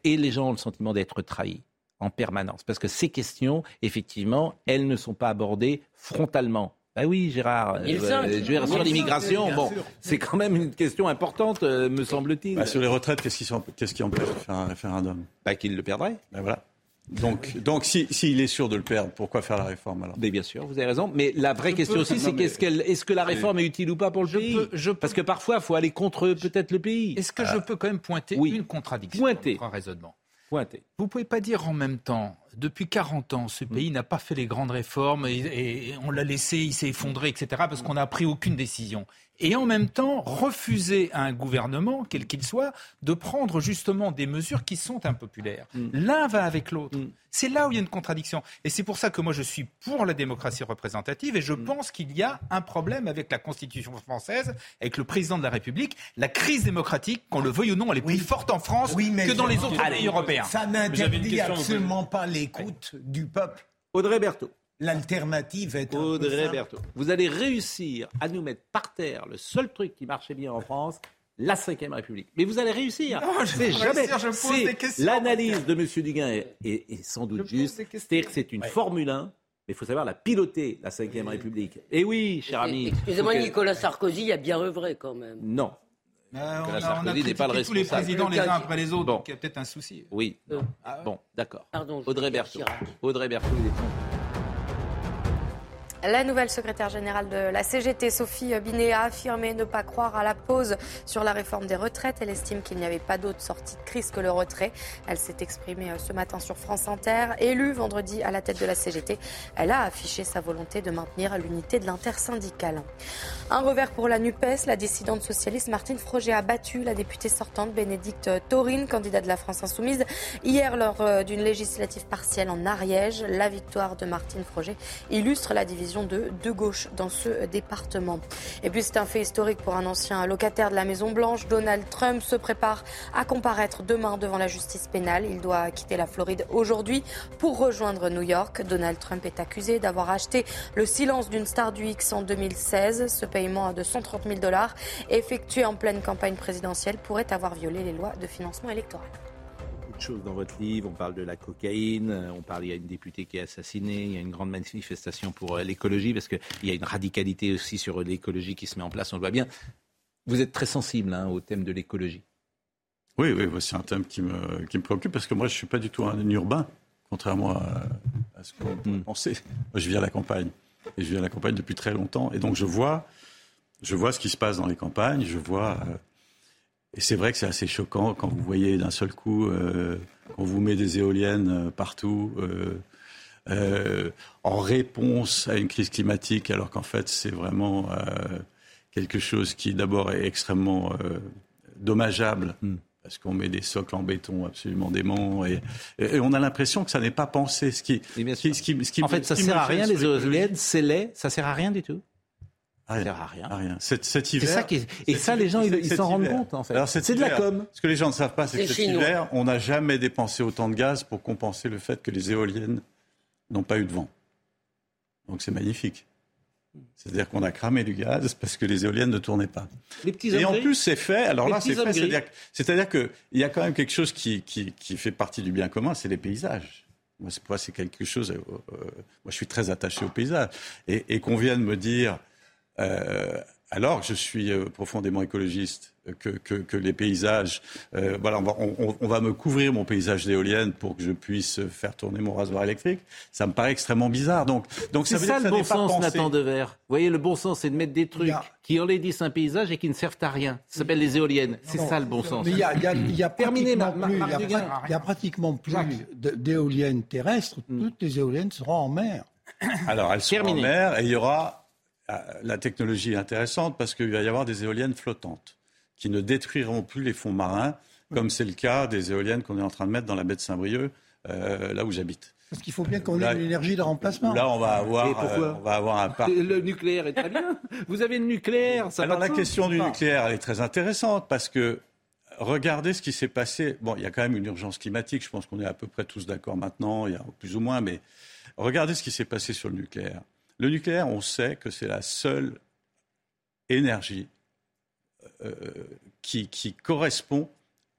S1: Et les gens ont le sentiment d'être trahis en permanence. Parce que ces questions, effectivement, elles ne sont pas abordées frontalement. Ben oui, Gérard. Euh, sur l'immigration, bon, c'est quand même une question importante, euh, me semble-t-il.
S26: Bah, sur les retraites, qu'est-ce qui, qui, empêche de faire un référendum?
S1: Bah, Qu'il le perdrait.
S26: Ben voilà. Donc, donc s'il si, est sûr de le perdre, pourquoi faire la réforme alors?
S1: Mais bien sûr, vous avez raison. Mais la vraie question aussi, c'est est-ce que la réforme est utile ou pas pour le pays? Parce que parfois, il faut aller contre peut-être le pays.
S15: Est-ce que je ah. peux quand même pointer une contradiction
S1: Pointer.
S15: un raisonnement? Pointer. Vous pouvez pas dire en même temps, depuis 40 ans, ce pays n'a pas fait les grandes réformes et, et on l'a laissé, il s'est effondré, etc., parce qu'on n'a pris aucune décision et en même temps refuser à un gouvernement, quel qu'il soit, de prendre justement des mesures qui sont impopulaires. Mm. L'un va avec l'autre. Mm. C'est là où il y a une contradiction. Et c'est pour ça que moi je suis pour la démocratie représentative et je mm. pense qu'il y a un problème avec la Constitution française, avec le président de la République. La crise démocratique, qu'on le veuille ou non, elle est plus forte en France que dans les autres pays européens.
S4: Ça n'interdit absolument pas l'écoute du peuple.
S1: Audrey Berthaud.
S4: L'alternative est
S1: Audrey Berthaud. Vous allez réussir à nous mettre par terre le seul truc qui marchait bien en France, la Ve République. Mais vous allez réussir.
S15: Non, je sais jamais. C'est
S1: l'analyse de M. Duguin est, sans doute juste. C'est-à-dire que c'est une Formule 1 mais il faut savoir la piloter, la Ve République. Et oui, cher ami.
S6: Excusez-moi, Nicolas Sarkozy a bien œuvré quand même.
S1: Non.
S15: Nicolas on a, Sarkozy n'est pas le responsable. tous les présidents les uns après les autres, donc il y a peut-être un souci.
S1: Oui. Ah bon, d'accord. Audrey Berthaud. Audrey Berthaud, il est
S2: la nouvelle secrétaire générale de la CGT, Sophie Binet, a affirmé ne pas croire à la pause sur la réforme des retraites. Elle estime qu'il n'y avait pas d'autre sortie de crise que le retrait. Elle s'est exprimée euh, ce matin sur France Inter. Élue vendredi à la tête de la CGT, elle a affiché sa volonté de maintenir l'unité de l'intersyndicale. Un revers pour la NUPES. La dissidente socialiste Martine Froger a battu la députée sortante Bénédicte Taurine, candidate de la France Insoumise, hier lors euh, d'une législative partielle en Ariège. La victoire de Martine Froger illustre la division de, de gauche dans ce département. Et puis c'est un fait historique pour un ancien locataire de la Maison Blanche. Donald Trump se prépare à comparaître demain devant la justice pénale. Il doit quitter la Floride aujourd'hui pour rejoindre New York. Donald Trump est accusé d'avoir acheté le silence d'une star du X en 2016. Ce paiement de 130 000 dollars effectué en pleine campagne présidentielle pourrait avoir violé les lois de financement électoral
S1: choses dans votre livre. On parle de la cocaïne, euh, on parle, il y a une députée qui est assassinée, il y a une grande manifestation pour euh, l'écologie, parce qu'il y a une radicalité aussi sur l'écologie qui se met en place, on le voit bien. Vous êtes très sensible hein, au thème de l'écologie.
S26: Oui, oui, c'est un thème qui me, qui me préoccupe, parce que moi, je ne suis pas du tout un urbain, contrairement à, ce qu'on peut mm. penser. Moi, je vis à la campagne, et je vis à la campagne depuis très longtemps, et donc je vois, je vois ce qui se passe dans les campagnes, je vois... Euh, et c'est vrai que c'est assez choquant quand vous voyez d'un seul coup, euh, on vous met des éoliennes euh, partout, euh, euh, en réponse à une crise climatique, alors qu'en fait c'est vraiment quelque chose qui d'abord est extrêmement dommageable. Hmm. Parce qu'on met des socles en béton absolument déments et, et, on a l'impression que ça n'est pas pensé. Ce qui,
S1: ce qui, ce qui, en fait, ça sert à rien les éoliennes, c'est laid, ça sert à rien du tout.
S26: Ça sert à rien. À rien. Cet, hiver,
S1: ça qui Et ça, les gens, ils s'en rendent compte, en fait. C'est de la com.
S26: Ce que les gens ne savent pas, c'est que cet hiver, on n'a jamais dépensé autant de gaz pour compenser le fait que les éoliennes n'ont pas eu de vent. Donc c'est magnifique. C'est-à-dire qu'on a cramé du gaz parce que les éoliennes ne tournaient pas.
S1: Les petits
S26: et en plus, c'est fait. Alors là, c'est fait. C'est-à-dire qu'il y a quand même quelque chose qui, qui, qui fait partie du bien commun, c'est les paysages. Moi, c'est quelque chose. Euh, euh, moi, je suis très attaché aux paysages. Et, et qu'on vienne me dire euh, alors que je suis euh, profondément écologiste, que, que, les paysages, euh, voilà, on va, on, va, me couvrir mon paysage d'éoliennes pour que je puisse faire tourner mon rasoir électrique. Ça me paraît extrêmement bizarre. Donc, donc
S1: c'est ça, le bon sens, Nathan Dever. Vous voyez, le bon sens, c'est de mettre des trucs qui enlaidissent un paysage et qui ne servent à rien. Ça s'appelle les éoliennes. C'est ça le bon sens.
S3: Mais il y a, y a, y a pratiquement plus, y a, pratiquement plus d'éoliennes terrestres. Toutes les éoliennes seront en mer.
S26: Alors, elles seront en mer et il y aura la technologie est intéressante parce qu'il va y avoir des éoliennes flottantes qui ne détruiront plus les fonds marins, comme c'est le cas des éoliennes qu'on est en train de mettre dans la baie de Saint-Brieuc, euh, là où j'habite.
S3: Parce qu'il faut bien qu'on ait l'énergie de remplacement.
S26: Là, on va avoir, euh, on va avoir un parc.
S1: Le nucléaire est très bien. Vous avez le nucléaire. Ça
S26: Alors la question du nucléaire, elle est très intéressante parce que regardez ce qui s'est passé. Bon, il y a quand même une urgence climatique. Je pense qu'on est à peu près tous d'accord maintenant, il y a plus ou moins, mais regardez ce qui s'est passé sur le nucléaire. Le nucléaire, on sait que c'est la seule énergie euh, qui, correspond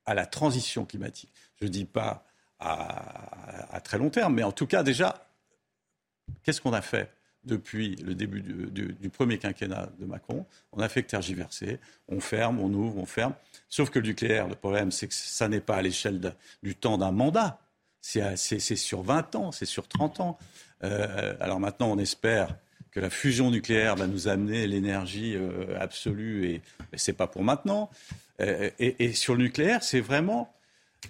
S26: à la transition climatique. Je ne dis pas à, très long terme, mais en tout cas, déjà, qu'est-ce qu'on a fait depuis le début du, premier quinquennat de Macron? On a fait que tergiverser. On ferme, on ouvre, on ferme. Sauf que le nucléaire, le problème, c'est que ça n'est pas à l'échelle du temps d'un mandat. C'est sur 20 ans, c'est sur 30 ans. Euh, alors maintenant, on espère que la fusion nucléaire va nous amener l'énergie euh, absolue, et, et ce n'est pas pour maintenant. Euh, et, sur le nucléaire, c'est vraiment,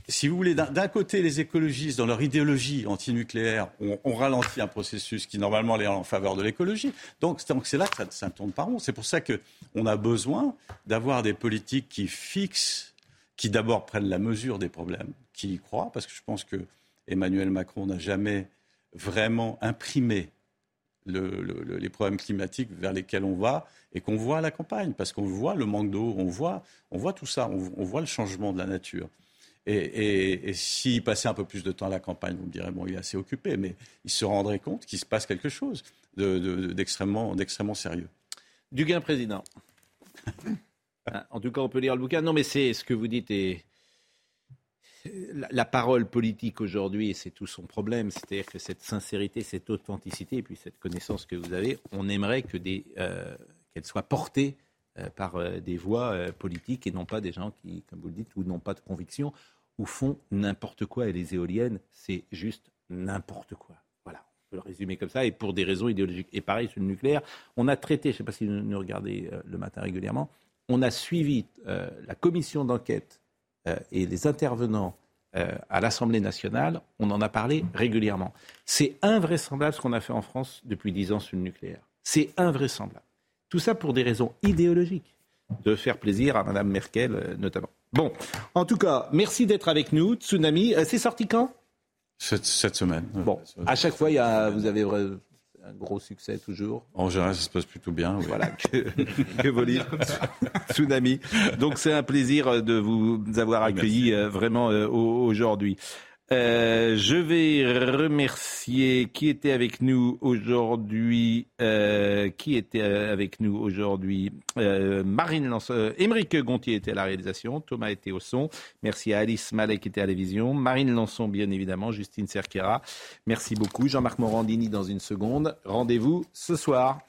S26: si vous voulez, d'un côté, les écologistes, dans leur idéologie antinucléaire, ont on ralentit un processus qui normalement est en faveur de l'écologie. Donc c'est là que ça, ça tourne par rond. C'est pour ça qu'on a besoin d'avoir des politiques qui fixent, qui d'abord prennent la mesure des problèmes, qui y croient, parce que je pense que Emmanuel Macron n'a jamais vraiment imprimé les problèmes climatiques vers lesquels on va et qu'on voit à la campagne, parce qu'on voit le manque d'eau, on voit, on voit tout ça, on, voit le changement de la nature. Et, s'il passait un peu plus de temps à la campagne, vous me direz, bon, il est assez occupé, mais il se rendrait compte qu'il se passe quelque chose d'extrêmement sérieux.
S1: Duguin, président. Ah, en tout cas, on peut lire le bouquin. Non, mais c'est ce que vous dites et la, parole politique aujourd'hui, c'est tout son problème, c'est-à-dire que cette sincérité, cette authenticité, et puis cette connaissance que vous avez, on aimerait que euh, qu'elle soit portée euh, par euh, des voix politiques et non pas des gens qui, comme vous le dites, ou n'ont pas de conviction, ou font n'importe quoi. Et les éoliennes, c'est juste n'importe quoi. Voilà, on peut le résumer comme ça, et pour des raisons idéologiques. Et pareil sur le nucléaire, on a traité, je ne sais pas si vous nous regardez le matin régulièrement, on a suivi la commission d'enquête et les intervenants euh, à l'Assemblée nationale, on en a parlé régulièrement. C'est invraisemblable ce qu'on a fait en France depuis dix ans sur le nucléaire. C'est invraisemblable. Tout ça pour des raisons idéologiques, de faire plaisir à Mme Merkel euh, notamment. Bon, en tout cas, merci d'être avec nous. Tsunami, c'est sorti quand?
S26: Cette, semaine.
S1: Bon, à chaque fois, il y a, vous avez un gros succès toujours.
S26: En général, ça se passe plutôt bien.
S1: Voilà, que, que Tsunami. Donc c'est un plaisir de vous avoir accueilli euh, vraiment euh, aujourd'hui. Euh, je vais remercier qui était avec nous aujourd'hui. Euh, qui était avec nous aujourd'hui euh, Marine Lançon, Émeric Gontier était à la réalisation, Thomas était au son. Merci à Alice Malek qui était à la vision, Marine Lançon bien évidemment, Justine Cerquera. Merci beaucoup. Jean-Marc Morandini dans une seconde. Rendez-vous ce soir.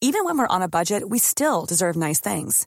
S30: Even when we're on a budget, we still deserve nice things.